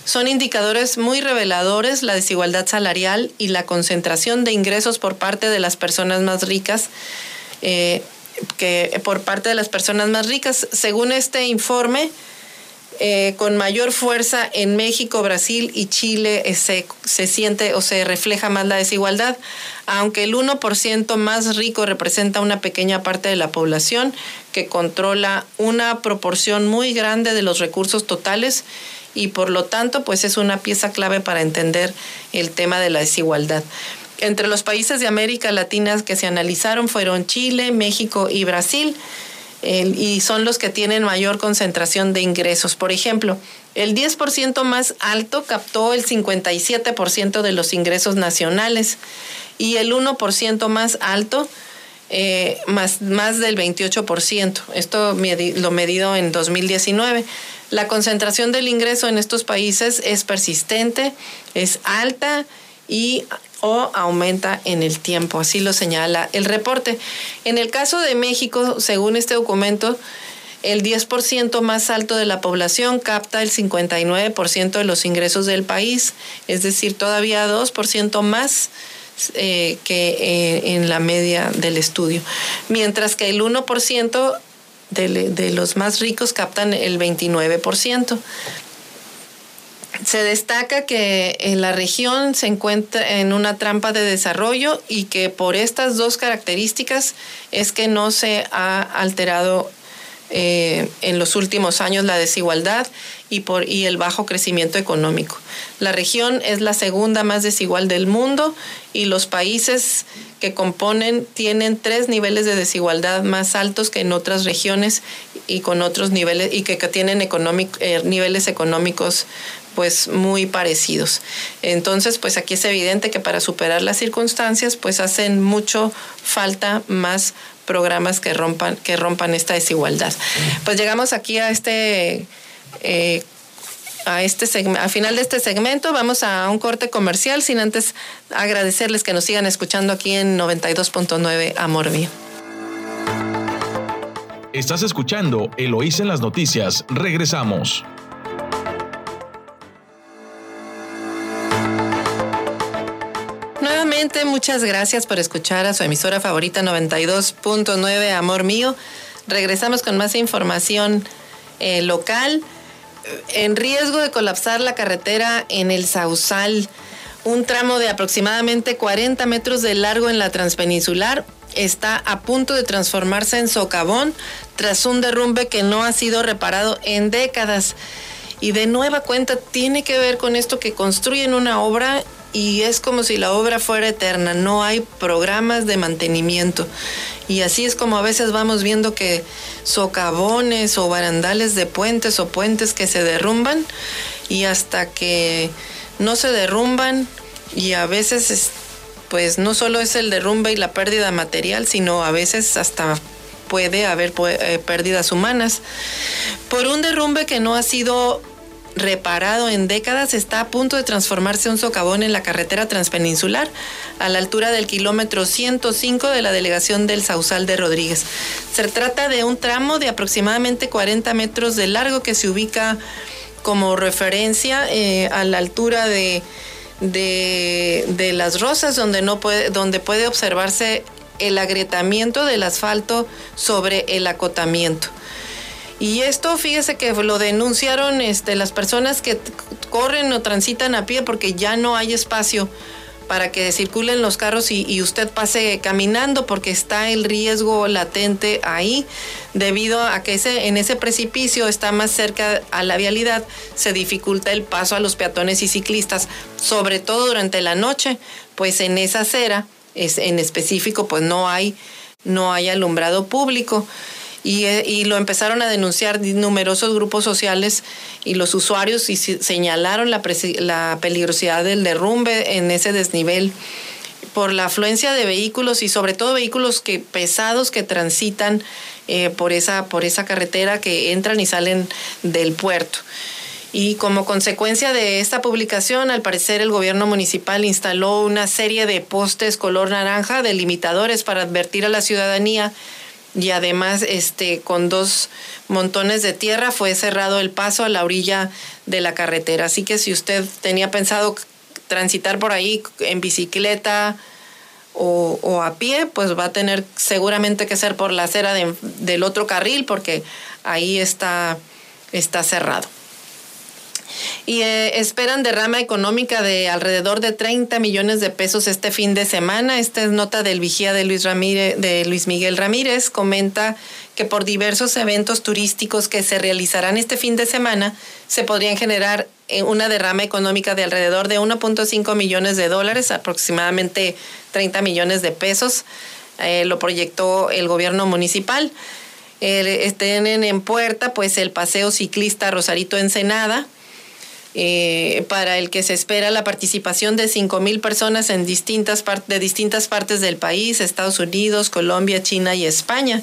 Son indicadores muy reveladores la desigualdad salarial y la concentración de ingresos por parte de las personas más ricas. Eh, que por parte de las personas más ricas. Según este informe, eh, con mayor fuerza en México, Brasil y Chile eh, se, se, siente o se refleja más la desigualdad, aunque el 1% más rico representa una pequeña parte de la población que controla una proporción muy grande de los recursos totales y por lo tanto pues es una pieza clave para entender el tema de la desigualdad. Entre los países de América Latina que se analizaron fueron Chile, México y Brasil y son los que tienen mayor concentración de ingresos. Por ejemplo, el 10% más alto captó el 57% de los ingresos nacionales y el 1% más alto eh, más, más del 28%. Esto lo medido en 2019. La concentración del ingreso en estos países es persistente, es alta y o aumenta en el tiempo, así lo señala el reporte. En el caso de México, según este documento, el 10% más alto de la población capta el 59% de los ingresos del país, es decir, todavía 2% más eh, que eh, en la media del estudio, mientras que el 1% de, de los más ricos captan el 29%. Se destaca que la región se encuentra en una trampa de desarrollo y que por estas dos características es que no se ha alterado eh, en los últimos años la desigualdad y, por, y el bajo crecimiento económico. La región es la segunda más desigual del mundo y los países que componen tienen tres niveles de desigualdad más altos que en otras regiones y con otros niveles y que, tienen eh, niveles económicos pues muy parecidos. Entonces, pues aquí es evidente que para superar las circunstancias, pues hacen mucho falta más programas que rompan, que rompan esta desigualdad. Pues llegamos aquí a este eh, a este a final de este segmento. Vamos a un corte comercial sin antes agradecerles que nos sigan escuchando aquí en 92.9 Amor. Estás escuchando Eloís en las noticias. Regresamos. Muchas gracias por escuchar a su emisora favorita 92.9 Amor Mío. Regresamos con más información eh, local. En riesgo de colapsar la carretera en el Sausal, un tramo de aproximadamente 40 metros de largo en la transpeninsular está a punto de transformarse en socavón tras un derrumbe que no ha sido reparado en décadas. Y de nueva cuenta tiene que ver con esto que construyen una obra y es como si la obra fuera eterna, no hay programas de mantenimiento. Y así es como a veces vamos viendo que socavones o barandales de puentes o puentes que se derrumban y hasta que no se derrumban y a veces pues no solo es el derrumbe y la pérdida material, sino a veces hasta puede haber eh, pérdidas humanas. Por un derrumbe que no ha sido reparado en décadas, está a punto de transformarse un socavón en la carretera transpeninsular, a la altura del kilómetro 105 de la delegación del Sausal de Rodríguez. Se trata de un tramo de aproximadamente 40 metros de largo que se ubica como referencia eh, a la altura de, de, las rosas, donde, no puede, donde puede observarse el agrietamiento del asfalto sobre el acotamiento. Y esto, fíjese que lo denunciaron este, las personas que corren o transitan a pie porque ya no hay espacio para que circulen los carros y, usted pase caminando porque está el riesgo latente ahí debido a que ese, en ese precipicio está más cerca a la vialidad, se dificulta el paso a los peatones y ciclistas, sobre todo durante la noche, pues en esa acera es, en específico pues no hay, no hay alumbrado público. Eh, y, lo empezaron a denunciar numerosos grupos sociales y los usuarios y señalaron la, peligrosidad del derrumbe en ese desnivel por la afluencia de vehículos y sobre todo vehículos que pesados que transitan eh, por, esa, por esa carretera que entran y salen del puerto. Y como consecuencia de esta publicación, al parecer el gobierno municipal instaló una serie de postes color naranja delimitadores para advertir a la ciudadanía y además este con dos montones de tierra fue cerrado el paso a la orilla de la carretera. Así que si usted tenía pensado transitar por ahí en bicicleta o, a pie, pues va a tener seguramente que ser por la acera del otro carril porque ahí está, está cerrado y eh, esperan derrama económica de alrededor de 30 millones de pesos este fin de semana. Esta es nota del vigía de Luis Ramírez, de Luis Miguel Ramírez, comenta que por diversos eventos turísticos que se realizarán este fin de semana se podrían generar eh, una derrama económica de alrededor de 1.5 millones de dólares, aproximadamente 30 millones de pesos. Eh, lo proyectó el gobierno municipal. estén en puerta pues el paseo ciclista Rosarito Ensenada, eh, para el que se espera la participación de 5.000 personas en distintas de distintas partes del país, Estados Unidos, Colombia, China y España.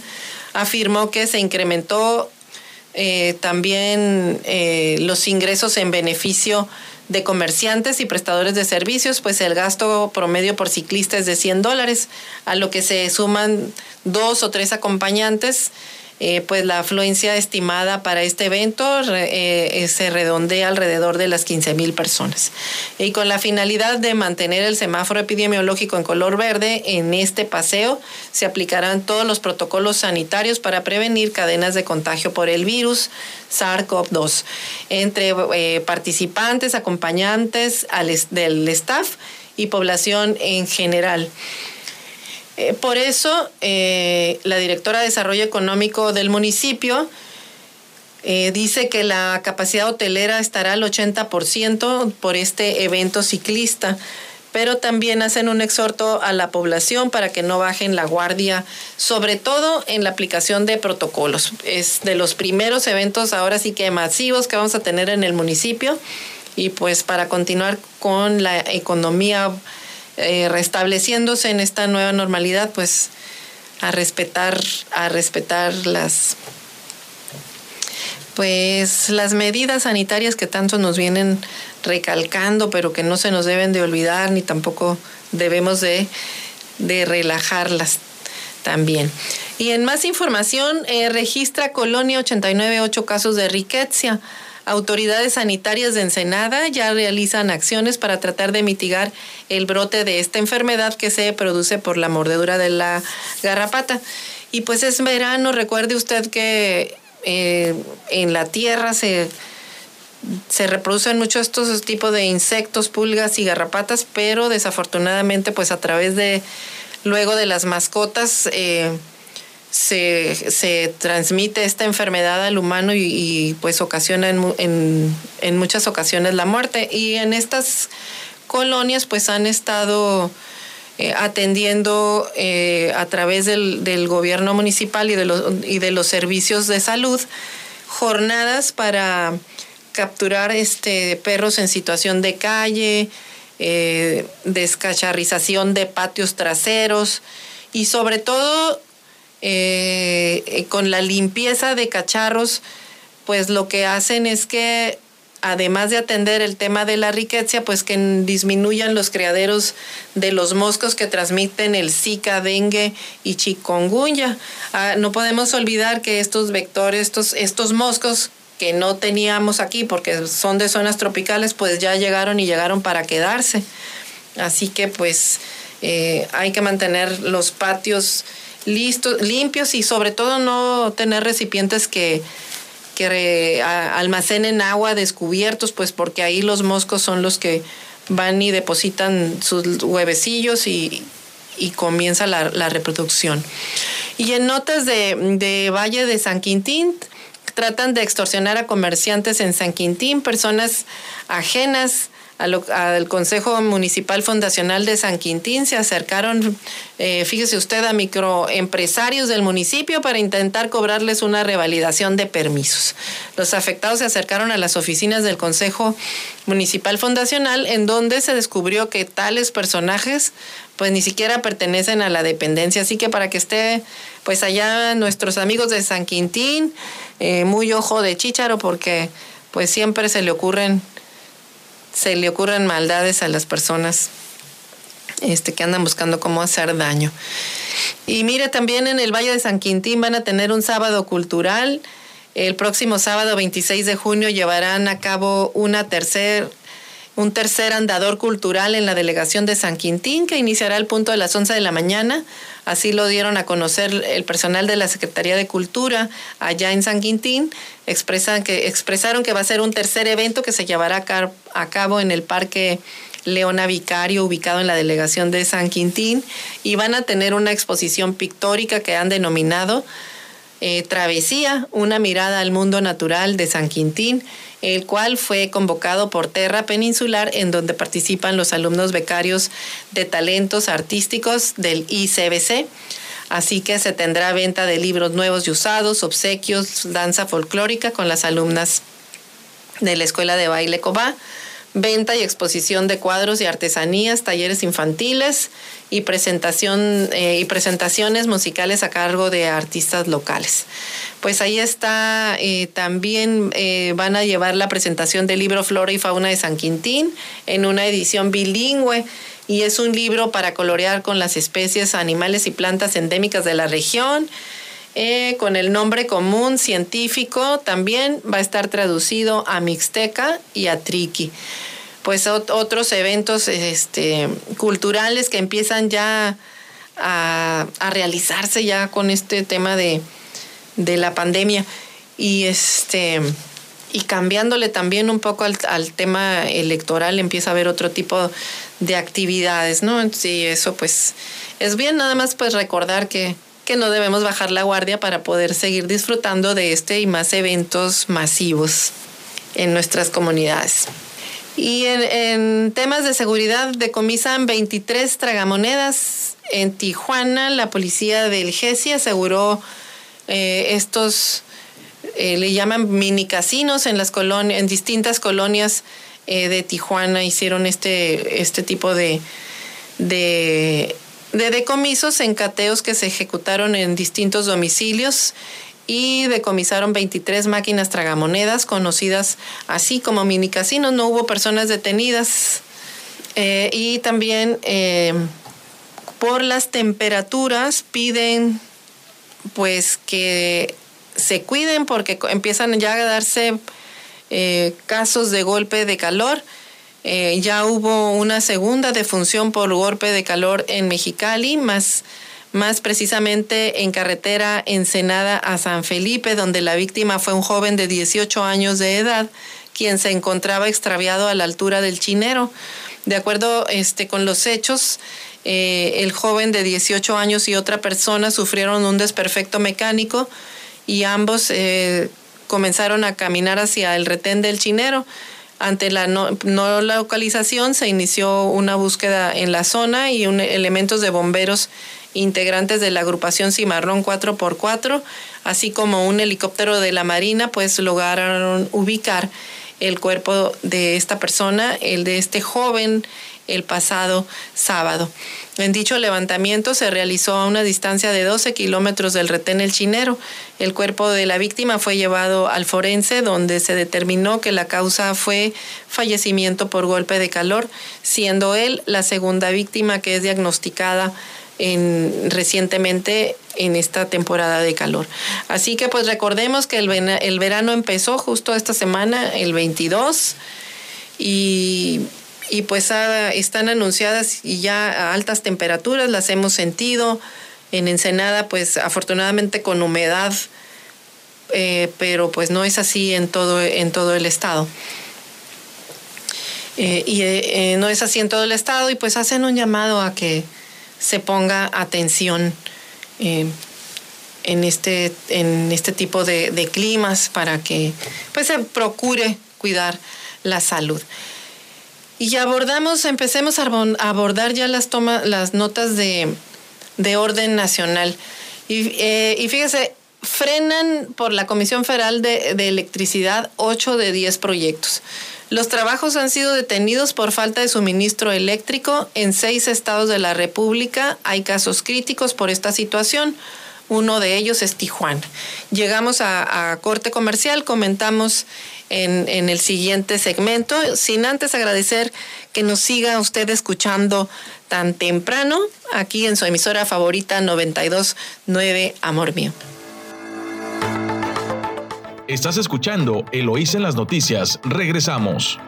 Afirmó que se incrementó eh, también eh, los ingresos en beneficio de comerciantes y prestadores de servicios, pues el gasto promedio por ciclista es de 100 dólares, a lo que se suman dos o tres acompañantes eh, pues la afluencia estimada para este evento eh, eh, se redondea alrededor de las 15 mil personas. Y con la finalidad de mantener el semáforo epidemiológico en color verde, en este paseo se aplicarán todos los protocolos sanitarios para prevenir cadenas de contagio por el virus SARS-CoV-2 entre participantes, acompañantes del staff y población en general. Eh, por eso, eh, la directora de Desarrollo Económico del municipio eh, dice que la capacidad hotelera estará al 80% por este evento ciclista, pero también hacen un exhorto a la población para que no bajen la guardia, sobre todo en la aplicación de protocolos. Es de los primeros eventos ahora sí que masivos que vamos a tener en el municipio y pues para continuar con la economía eh, restableciéndose en esta nueva normalidad, pues a respetar, a respetar las pues las medidas sanitarias que tanto nos vienen recalcando, pero que no se nos deben de olvidar ni tampoco debemos de, relajarlas también. Y en más información, eh, registra Colonia 89 casos de riqueza. Autoridades sanitarias de Ensenada ya realizan acciones para tratar de mitigar el brote de esta enfermedad que se produce por la mordedura de la garrapata. Y pues es verano, recuerde usted que eh, en la tierra se, se reproducen muchos estos tipos de insectos, pulgas y garrapatas, pero desafortunadamente pues a través de luego de las mascotas eh, se, transmite esta enfermedad al humano y, pues ocasiona en, en, muchas ocasiones la muerte. Y en estas colonias pues han estado eh, atendiendo eh, a través del, gobierno municipal y de, los, y de los servicios de salud jornadas para capturar este perros en situación de calle, eh, descacharrización de patios traseros y sobre todo eh, eh, con la limpieza de cacharros, pues lo que hacen es que además de atender el tema de la riqueza, pues que disminuyan los criaderos de los moscos que transmiten el Zika, dengue y chikungunya. Ah, no podemos olvidar que estos vectores, estos, estos moscos que no teníamos aquí porque son de zonas tropicales, pues ya llegaron y llegaron para quedarse. Así que pues eh, hay que mantener los patios listos, limpios y sobre todo no tener recipientes que, que almacenen agua descubiertos, pues porque ahí los moscos son los que van y depositan sus huevecillos y, comienza la, reproducción. Y en notas de, de Valle de San Quintín, tratan de extorsionar a comerciantes en San Quintín, personas ajenas al, Consejo Municipal Fundacional de San Quintín se acercaron, eh, fíjese usted, a microempresarios del municipio para intentar cobrarles una revalidación de permisos. Los afectados se acercaron a las oficinas del Consejo Municipal Fundacional en donde se descubrió que tales personajes pues ni siquiera pertenecen a la dependencia. Así que para que esté pues allá nuestros amigos de San Quintín, eh, muy ojo de chícharo porque pues siempre se le ocurren se le ocurren maldades a las personas este, que andan buscando cómo hacer daño. Y mire, también en el Valle de San Quintín van a tener un sábado cultural. El próximo sábado 26 de junio llevarán a cabo una tercer, un tercer andador cultural en la delegación de San Quintín que iniciará al punto de las 11 de la mañana. Así lo dieron a conocer el personal de la Secretaría de Cultura allá en San Quintín expresan que, expresaron que va a ser un tercer evento que se llevará a cabo en el Parque Leona Vicario, ubicado en la delegación de San Quintín, y van a tener una exposición pictórica que han denominado eh, Travesía, una mirada al mundo natural de San Quintín, el cual fue convocado por Terra Peninsular, en donde participan los alumnos becarios de talentos artísticos del ICBC. Así que se tendrá venta de libros nuevos y usados, obsequios, danza folclórica con las alumnas de la Escuela de Baile Cobá, venta y exposición de cuadros y artesanías, talleres infantiles y, presentación, eh, y presentaciones musicales a cargo de artistas locales. Pues ahí está, eh, también eh, van a llevar la presentación del libro Flora y Fauna de San Quintín en una edición bilingüe y es un libro para colorear con las especies, animales y plantas endémicas de la región. Eh, con el nombre común científico también va a estar traducido a mixteca y a triqui. Pues otros eventos este, culturales que empiezan ya a, realizarse ya con este tema de, la pandemia. Y este y cambiándole también un poco al, al, tema electoral, empieza a haber otro tipo de actividades, ¿no? Sí, eso pues es bien nada más pues recordar que, que no debemos bajar la guardia para poder seguir disfrutando de este y más eventos masivos en nuestras comunidades. Y en, temas de seguridad decomisan 23 tragamonedas. En Tijuana, la policía del GESI aseguró eh, estos, eh, le llaman mini casinos en, las colonias, en distintas colonias eh, de Tijuana hicieron este, este tipo de, de decomisos en cateos que se ejecutaron en distintos domicilios y decomisaron 23 máquinas tragamonedas conocidas así como mini casinos. No hubo personas detenidas. Eh, y también eh, por las temperaturas piden pues que se cuiden porque empiezan ya a darse eh, casos de golpe de calor. Ya hubo una segunda defunción por golpe de calor en Mexicali, más más precisamente en carretera Ensenada a San Felipe, donde la víctima fue un joven de 18 años de edad, quien se encontraba extraviado a la altura del chinero. De acuerdo este, con los hechos, eh, el joven de 18 años y otra persona sufrieron un desperfecto mecánico y ambos eh, comenzaron a caminar hacia el retén del chinero. Ante la no, localización se inició una búsqueda en la zona y elementos de bomberos integrantes de la agrupación Cimarrón 4x4, así como un helicóptero de la Marina, pues lograron ubicar el cuerpo de esta persona, el de este joven, el pasado sábado. En dicho levantamiento se realizó a una distancia de 12 kilómetros del retén El Chinero. El cuerpo de la víctima fue llevado al forense, donde se determinó que la causa fue fallecimiento por golpe de calor, siendo él la segunda víctima que es diagnosticada en, recientemente en esta temporada de calor. Así que pues recordemos que el, verano empezó justo esta semana, el 22, y, y pues están anunciadas y ya a altas temperaturas, las hemos sentido. En Ensenada, pues afortunadamente con humedad, eh, pero pues no es así en todo, en todo el estado. Eh, y eh, no es así en todo el estado y pues hacen un llamado a que se ponga atención eh, en, este, en este tipo de, climas para que pues, se procure cuidar la salud. Y abordamos, empecemos a abordar ya las, las notas de, orden nacional. Y, eh, y, fíjese, frenan por la Comisión Federal de, de Electricidad 8 de 10 proyectos. Los trabajos han sido detenidos por falta de suministro eléctrico en seis estados de la República. Hay casos críticos por esta situación. Uno de ellos es Tijuana. Llegamos a, corte comercial, comentamos en, en, el siguiente segmento, sin antes agradecer que nos siga usted escuchando tan temprano aquí en su emisora favorita 929 Amor Mío. Estás escuchando Eloís en las noticias. Regresamos.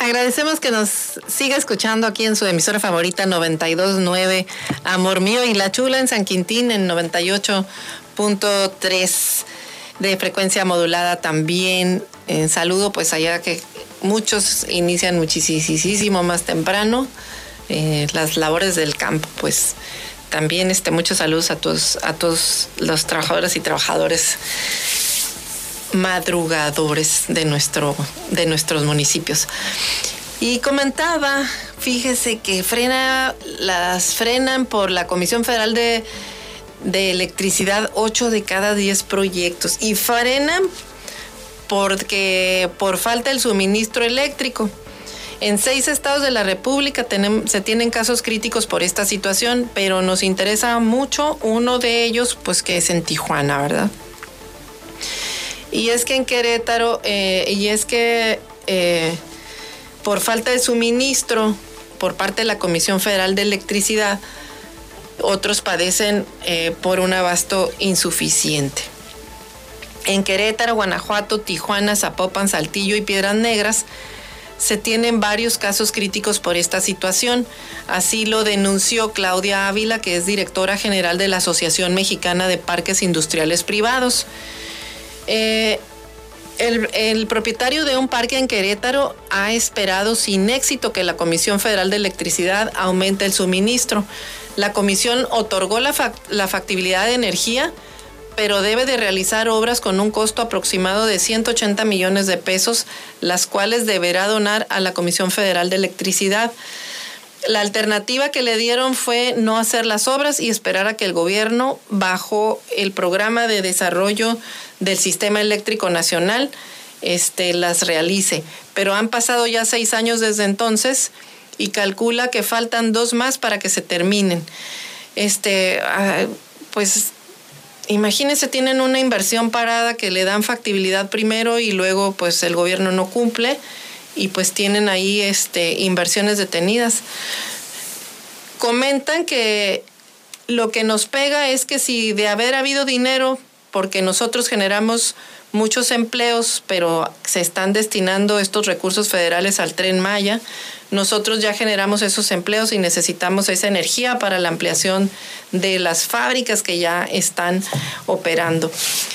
Agradecemos que nos siga escuchando aquí en su emisora favorita 929 Amor Mío y La Chula en San Quintín en 98.3 de frecuencia modulada también. En saludo pues allá que muchos inician muchísimo más temprano eh, las labores del campo, pues también este, muchos saludos a todos, a los trabajadores y trabajadores madrugadores de, nuestro, de nuestros municipios. Y comentaba, fíjese que frena, las frenan por la Comisión Federal de, de Electricidad 8 de cada 10 proyectos y frenan porque por falta del suministro eléctrico. En seis estados de la República se tienen casos críticos por esta situación, pero nos interesa mucho uno de ellos, pues que es en Tijuana, ¿verdad? Y es que en Querétaro, eh, y es que eh, por falta de suministro por parte de la Comisión Federal de Electricidad, otros padecen eh, por un abasto insuficiente. En Querétaro, Guanajuato, Tijuana, Zapopan, Saltillo y Piedras Negras, se tienen varios casos críticos por esta situación. Así lo denunció Claudia Ávila, que es directora general de la Asociación Mexicana de Parques Industriales Privados. Eh, el, propietario de un parque en Querétaro ha esperado sin éxito que la Comisión Federal de Electricidad aumente el suministro. La comisión otorgó la, la factibilidad de energía pero debe de realizar obras con un costo aproximado de 180 millones de pesos, las cuales deberá donar a la Comisión Federal de Electricidad. la alternativa que le dieron fue no hacer las obras y esperar a que el gobierno, bajo el programa de desarrollo del sistema eléctrico nacional, este, las realice. Pero han pasado ya seis años desde entonces y calcula que faltan dos más para que se terminen. Este, ah, pues imagínense, tienen una inversión parada que le dan factibilidad primero y luego pues el gobierno no cumple y pues tienen ahí este, inversiones detenidas. Comentan que lo que nos pega es que si de haber habido dinero, porque nosotros generamos muchos empleos, pero se están destinando estos recursos federales al tren Maya, nosotros ya generamos esos empleos y necesitamos esa energía para la ampliación de las fábricas que ya están operando.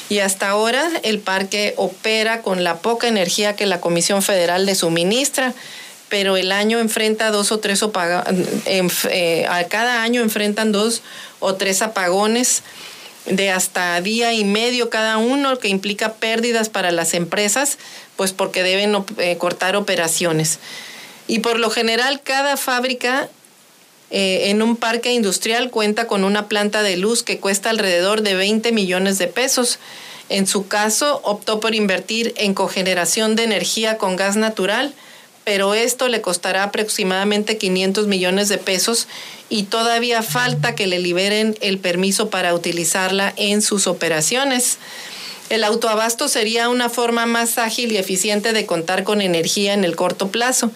Y hasta ahora el parque opera con la poca energía que la Comisión Federal le suministra pero el año enfrenta dos o tres eh, a cada año enfrentan dos o tres apagones de hasta día y medio cada uno, que implica pérdidas para las empresas, pues porque deben eh, cortar operaciones. Y por lo general, cada fábrica eh, en un parque industrial cuenta con una planta de luz que cuesta alrededor de 20 millones de pesos. En su caso, optó por invertir en cogeneración de energía con gas natural, pero esto le costará aproximadamente 500 millones de pesos y todavía falta que le liberen el permiso para utilizarla en sus operaciones. El autoabasto sería una forma más ágil y eficiente de contar con energía en el corto plazo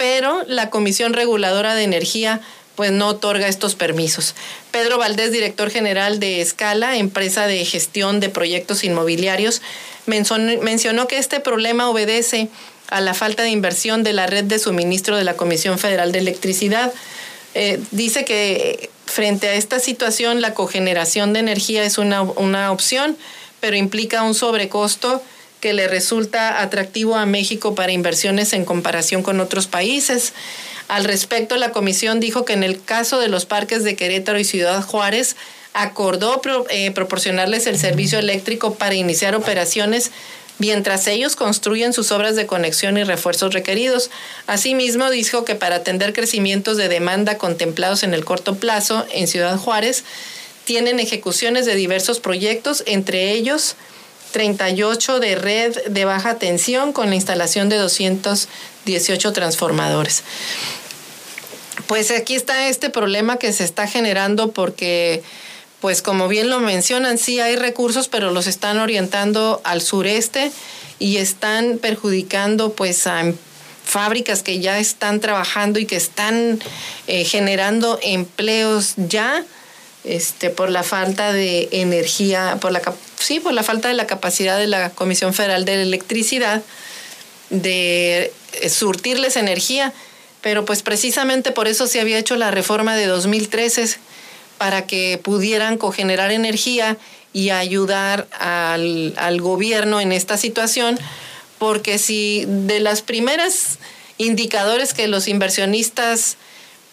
pero la Comisión Reguladora de Energía pues no otorga estos permisos. Pedro Valdés, director general de Escala, empresa de gestión de proyectos inmobiliarios, mencionó que este problema obedece a la falta de inversión de la red de suministro de la Comisión Federal de Electricidad. Eh, dice que frente a esta situación la cogeneración de energía es una, una opción, pero implica un sobrecosto que le resulta atractivo a México para inversiones en comparación con otros países. Al respecto, la comisión dijo que en el caso de los parques de Querétaro y Ciudad Juárez, acordó eh, proporcionarles el servicio eléctrico para iniciar operaciones mientras ellos construyen sus obras de conexión y refuerzos requeridos. Asimismo, dijo que para atender crecimientos de demanda contemplados en el corto plazo en Ciudad Juárez, tienen ejecuciones de diversos proyectos, entre ellos 38 de red de baja tensión con la instalación de 218 transformadores. Pues aquí está este problema que se está generando porque, pues como bien lo mencionan, sí hay recursos, pero los están orientando al sureste y están perjudicando pues a fábricas que ya están trabajando y que están eh, generando empleos ya este, por la falta de energía, por la, sí, por la falta de la capacidad de la Comisión Federal de Electricidad de eh, surtirles energía. Pero pues precisamente por eso se había hecho la reforma de 2013 para que pudieran cogenerar energía y ayudar al, al gobierno en esta situación, porque si de las primeras indicadores que los inversionistas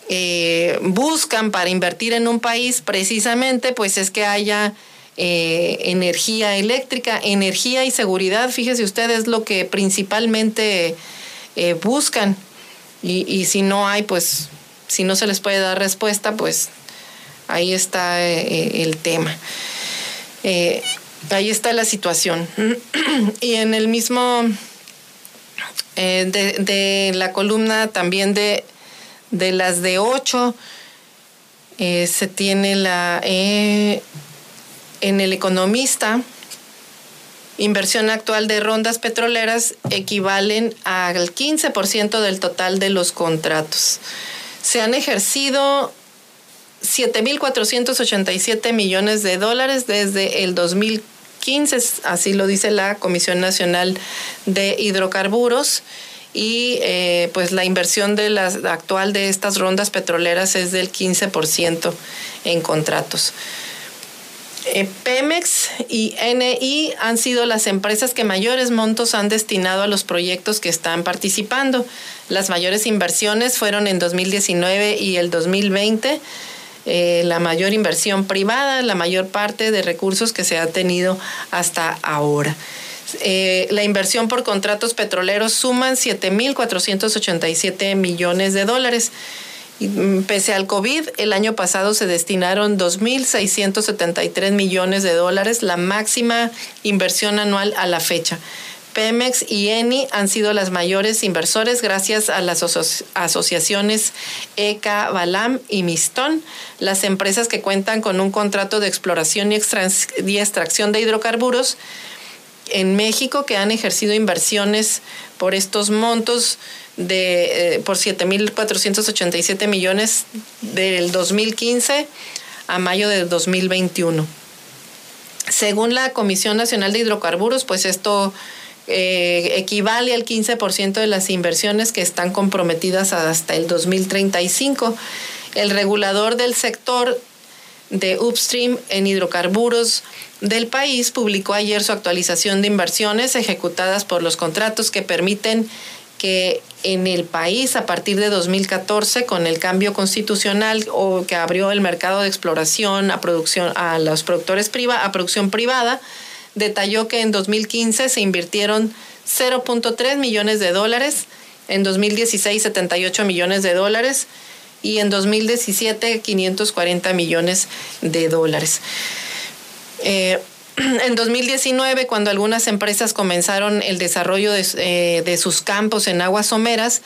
eh, buscan para invertir en un país precisamente pues es que haya eh, energía eléctrica, energía y seguridad, fíjese usted, es lo que principalmente eh, buscan. Y, si no hay, pues, si no se les puede dar respuesta, pues ahí está el tema. ahí está la situación. *clears throat* y en el mismo, de la columna también de de las de 8, eh, se tiene la... Eh, en el economista, inversión actual de rondas petroleras equivalen al 15% del total de los contratos. Se han ejercido 7.487 millones de dólares desde el 2015, así lo dice la Comisión Nacional de Hidrocarburos y eh, pues la inversión de la actual de estas rondas petroleras es del 15% en contratos. Eh, Pemex y NI han sido las empresas que mayores montos han destinado a los proyectos que están participando. Las mayores inversiones fueron en 2019 y el 2020. Eh, la mayor inversión privada, la mayor parte de recursos que se ha tenido hasta ahora. Eh, la inversión por contratos petroleros suman 7.487 millones de dólares. Mm, pese al COVID, el año pasado se destinaron 2.673 millones de dólares, la máxima inversión anual a la fecha. Pemex y Eni han sido las mayores inversores gracias a las asociaciones ECA, Balam y Mistón, las empresas que cuentan con un contrato de exploración y extracción de hidrocarburos en México que han ejercido inversiones por estos montos de eh, por 7.487 millones del 2015 a mayo del 2021. Según la Comisión Nacional de Hidrocarburos, pues esto eh, equivale al 15% de las inversiones que están comprometidas hasta el 2035. El regulador del sector de upstream en hidrocarburos del país publicó ayer su actualización de inversiones ejecutadas por los contratos que permiten que en el país a partir de 2014 con el cambio constitucional o que abrió el mercado de exploración a producción a los productores priva, a producción privada detalló que en 2015 se invirtieron 0.3 millones de dólares, en 2016 78 millones de dólares y en 2017 540 millones de dólares. Eh, *clears throat* en 2019, cuando algunas empresas comenzaron el desarrollo de, eh, de sus campos en aguas someras,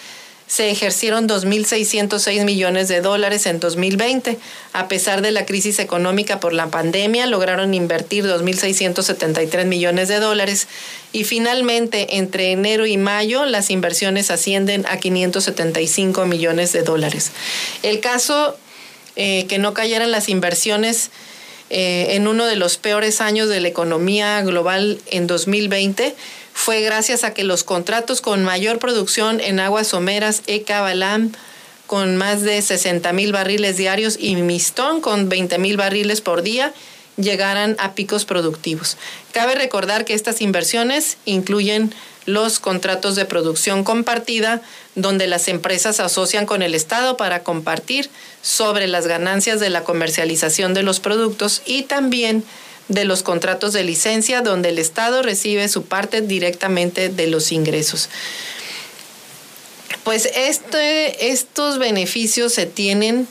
se ejercieron 2.606 millones de dólares en 2020. A pesar de la crisis económica por la pandemia, lograron invertir 2.673 millones de dólares y finalmente entre enero y mayo las inversiones ascienden a 575 millones de dólares. El caso eh, que no cayeran las inversiones eh, en uno de los peores años de la economía global en 2020 fue gracias a que los contratos con mayor producción en aguas someras, ECA Balam, con más de 60 mil barriles diarios y Mistón con 20 mil barriles por día llegaran a picos productivos. Cabe recordar que estas inversiones incluyen los contratos de producción compartida, donde las empresas asocian con el Estado para compartir sobre las ganancias de la comercialización de los productos y también de los contratos de licencia donde el Estado recibe su parte directamente de los ingresos. Pues este, estos beneficios se tienen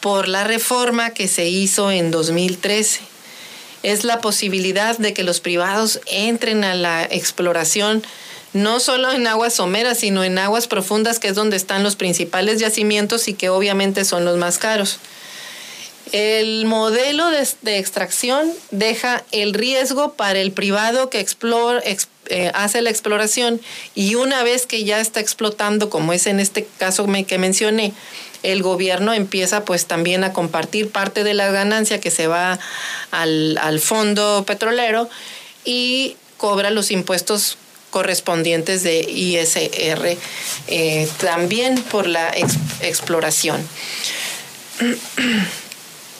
por la reforma que se hizo en 2013. Es la posibilidad de que los privados entren a la exploración no solo en aguas someras, sino en aguas profundas, que es donde están los principales yacimientos y que obviamente son los más caros. El modelo de, extracción deja el riesgo para el privado que eh, hace la exploración y una vez que ya está explotando, como es en este caso que mencioné, el gobierno empieza pues también a compartir parte de la ganancia que se va al, fondo petrolero y cobra los impuestos correspondientes de ISR eh, también por la exploración. *clears throat*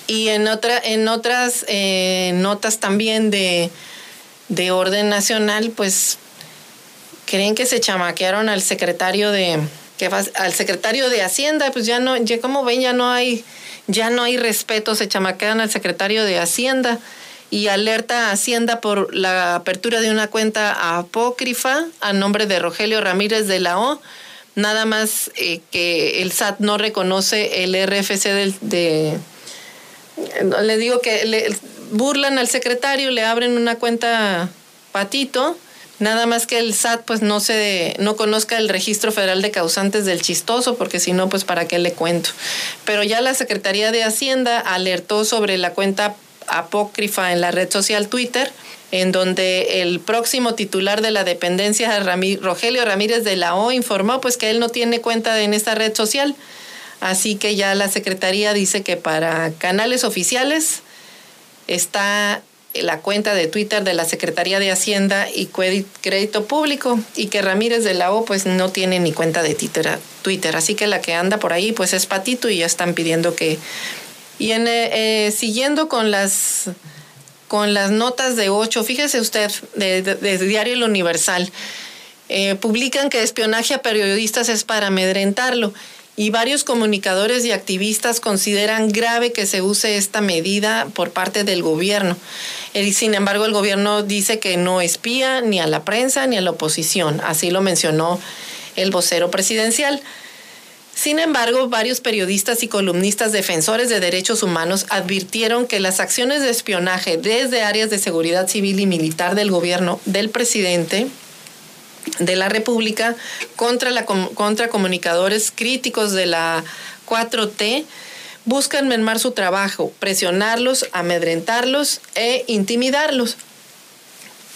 Y en, otra, en otras eh, notas también de, orden nacional, pues creen que se chamaquearon al secretario de que al secretario de Hacienda, pues ya no, ya como ven, ya no hay, ya no hay respeto, se chamaquean al secretario de Hacienda y alerta a Hacienda por la apertura de una cuenta apócrifa a nombre de Rogelio Ramírez de la O. Nada más eh, que el SAT no reconoce el RFC del, de, le digo que le burlan al secretario, le abren una cuenta patito, nada más que el SAT pues no se no conozca el registro federal de causantes del chistoso, porque si no pues para qué le cuento. Pero ya la Secretaría de Hacienda alertó sobre la cuenta apócrifa en la red social Twitter, en donde el próximo titular de la dependencia, Rogelio Ramírez de la O, informó pues que él no tiene cuenta en esta red social Así que ya la Secretaría dice que para canales oficiales está la cuenta de Twitter de la Secretaría de Hacienda y Crédito Público y que Ramírez de la O pues no tiene ni cuenta de Twitter. Así que la que anda por ahí pues es Patito y ya están pidiendo que... Y en, eh, eh, siguiendo con las, con las notas de 8, fíjese usted, de, Diario El Universal, eh, publican que espionaje a periodistas es para amedrentarlo y varios comunicadores y activistas consideran grave que se use esta medida por parte del gobierno. sin embargo, el gobierno dice que no espía ni a la prensa ni a la oposición. Así lo mencionó el vocero presidencial. Sin embargo, varios periodistas y columnistas defensores de derechos humanos advirtieron que las acciones de espionaje desde áreas de seguridad civil y militar del gobierno del presidente de la República contra, contra comunicadores críticos de la 4T buscan mermar su trabajo, presionarlos, amedrentarlos e intimidarlos.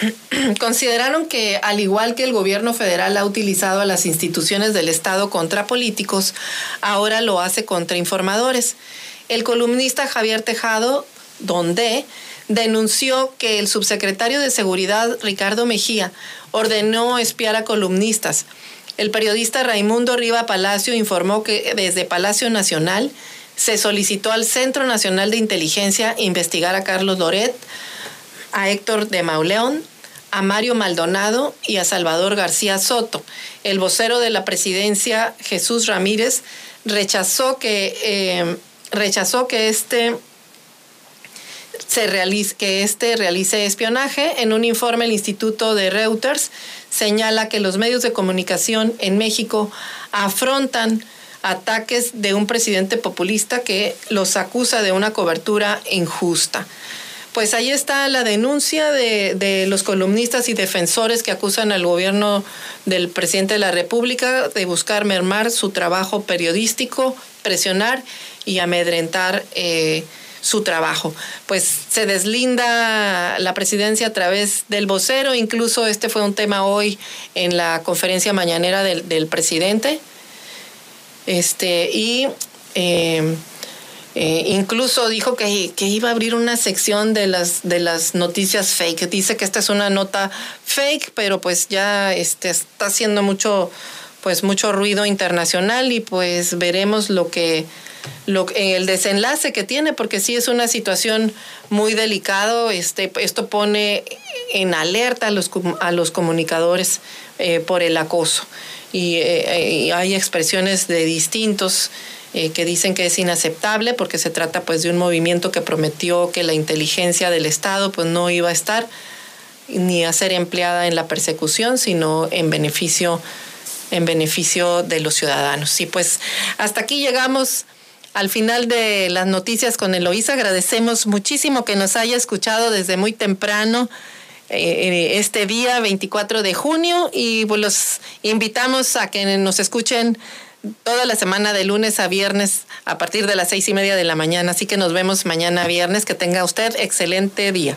*clears throat* Consideraron que, al igual que el gobierno federal ha utilizado a las instituciones del Estado contra políticos, ahora lo hace contra informadores. El columnista Javier Tejado, donde denunció que el subsecretario de Seguridad, Ricardo Mejía, ordenó espiar a columnistas. El periodista Raimundo Riva Palacio informó que desde Palacio Nacional se solicitó al Centro Nacional de Inteligencia investigar a Carlos Loret, a Héctor de Mauleón, a Mario Maldonado y a Salvador García Soto. El vocero de la presidencia, Jesús Ramírez, rechazó que, eh, rechazó que este se realice, que este realice espionaje. En un informe, el Instituto de Reuters señala que los medios de comunicación en México afrontan ataques de un presidente populista que los acusa de una cobertura injusta. Pues ahí está la denuncia de, de, los columnistas y defensores que acusan al gobierno del presidente de la República de buscar mermar su trabajo periodístico, presionar y amedrentar eh, su trabajo. Pues se deslinda la presidencia a través del vocero, incluso este fue un tema hoy en la conferencia mañanera del, presidente. Este, y eh, eh, incluso dijo que, que, iba a abrir una sección de las, de las noticias fake. Dice que esta es una nota fake, pero pues ya este, está haciendo mucho, pues mucho ruido internacional y pues veremos lo que lo, el desenlace que tiene, porque sí es una situación muy delicado. Este, esto pone en alerta a los, a los comunicadores eh, por el acoso. Y, eh, y, hay expresiones de distintos eh, que dicen que es inaceptable porque se trata pues de un movimiento que prometió que la inteligencia del Estado pues no iba a estar ni a ser empleada en la persecución, sino en beneficio en beneficio de los ciudadanos. Y pues hasta aquí llegamos al final de las noticias con Eloísa. Agradecemos muchísimo que nos haya escuchado desde muy temprano eh, este día 24 de junio y pues los invitamos a que nos escuchen toda la semana de lunes a viernes a partir de las seis y media de la mañana. Así que nos vemos mañana viernes. Que tenga usted excelente día.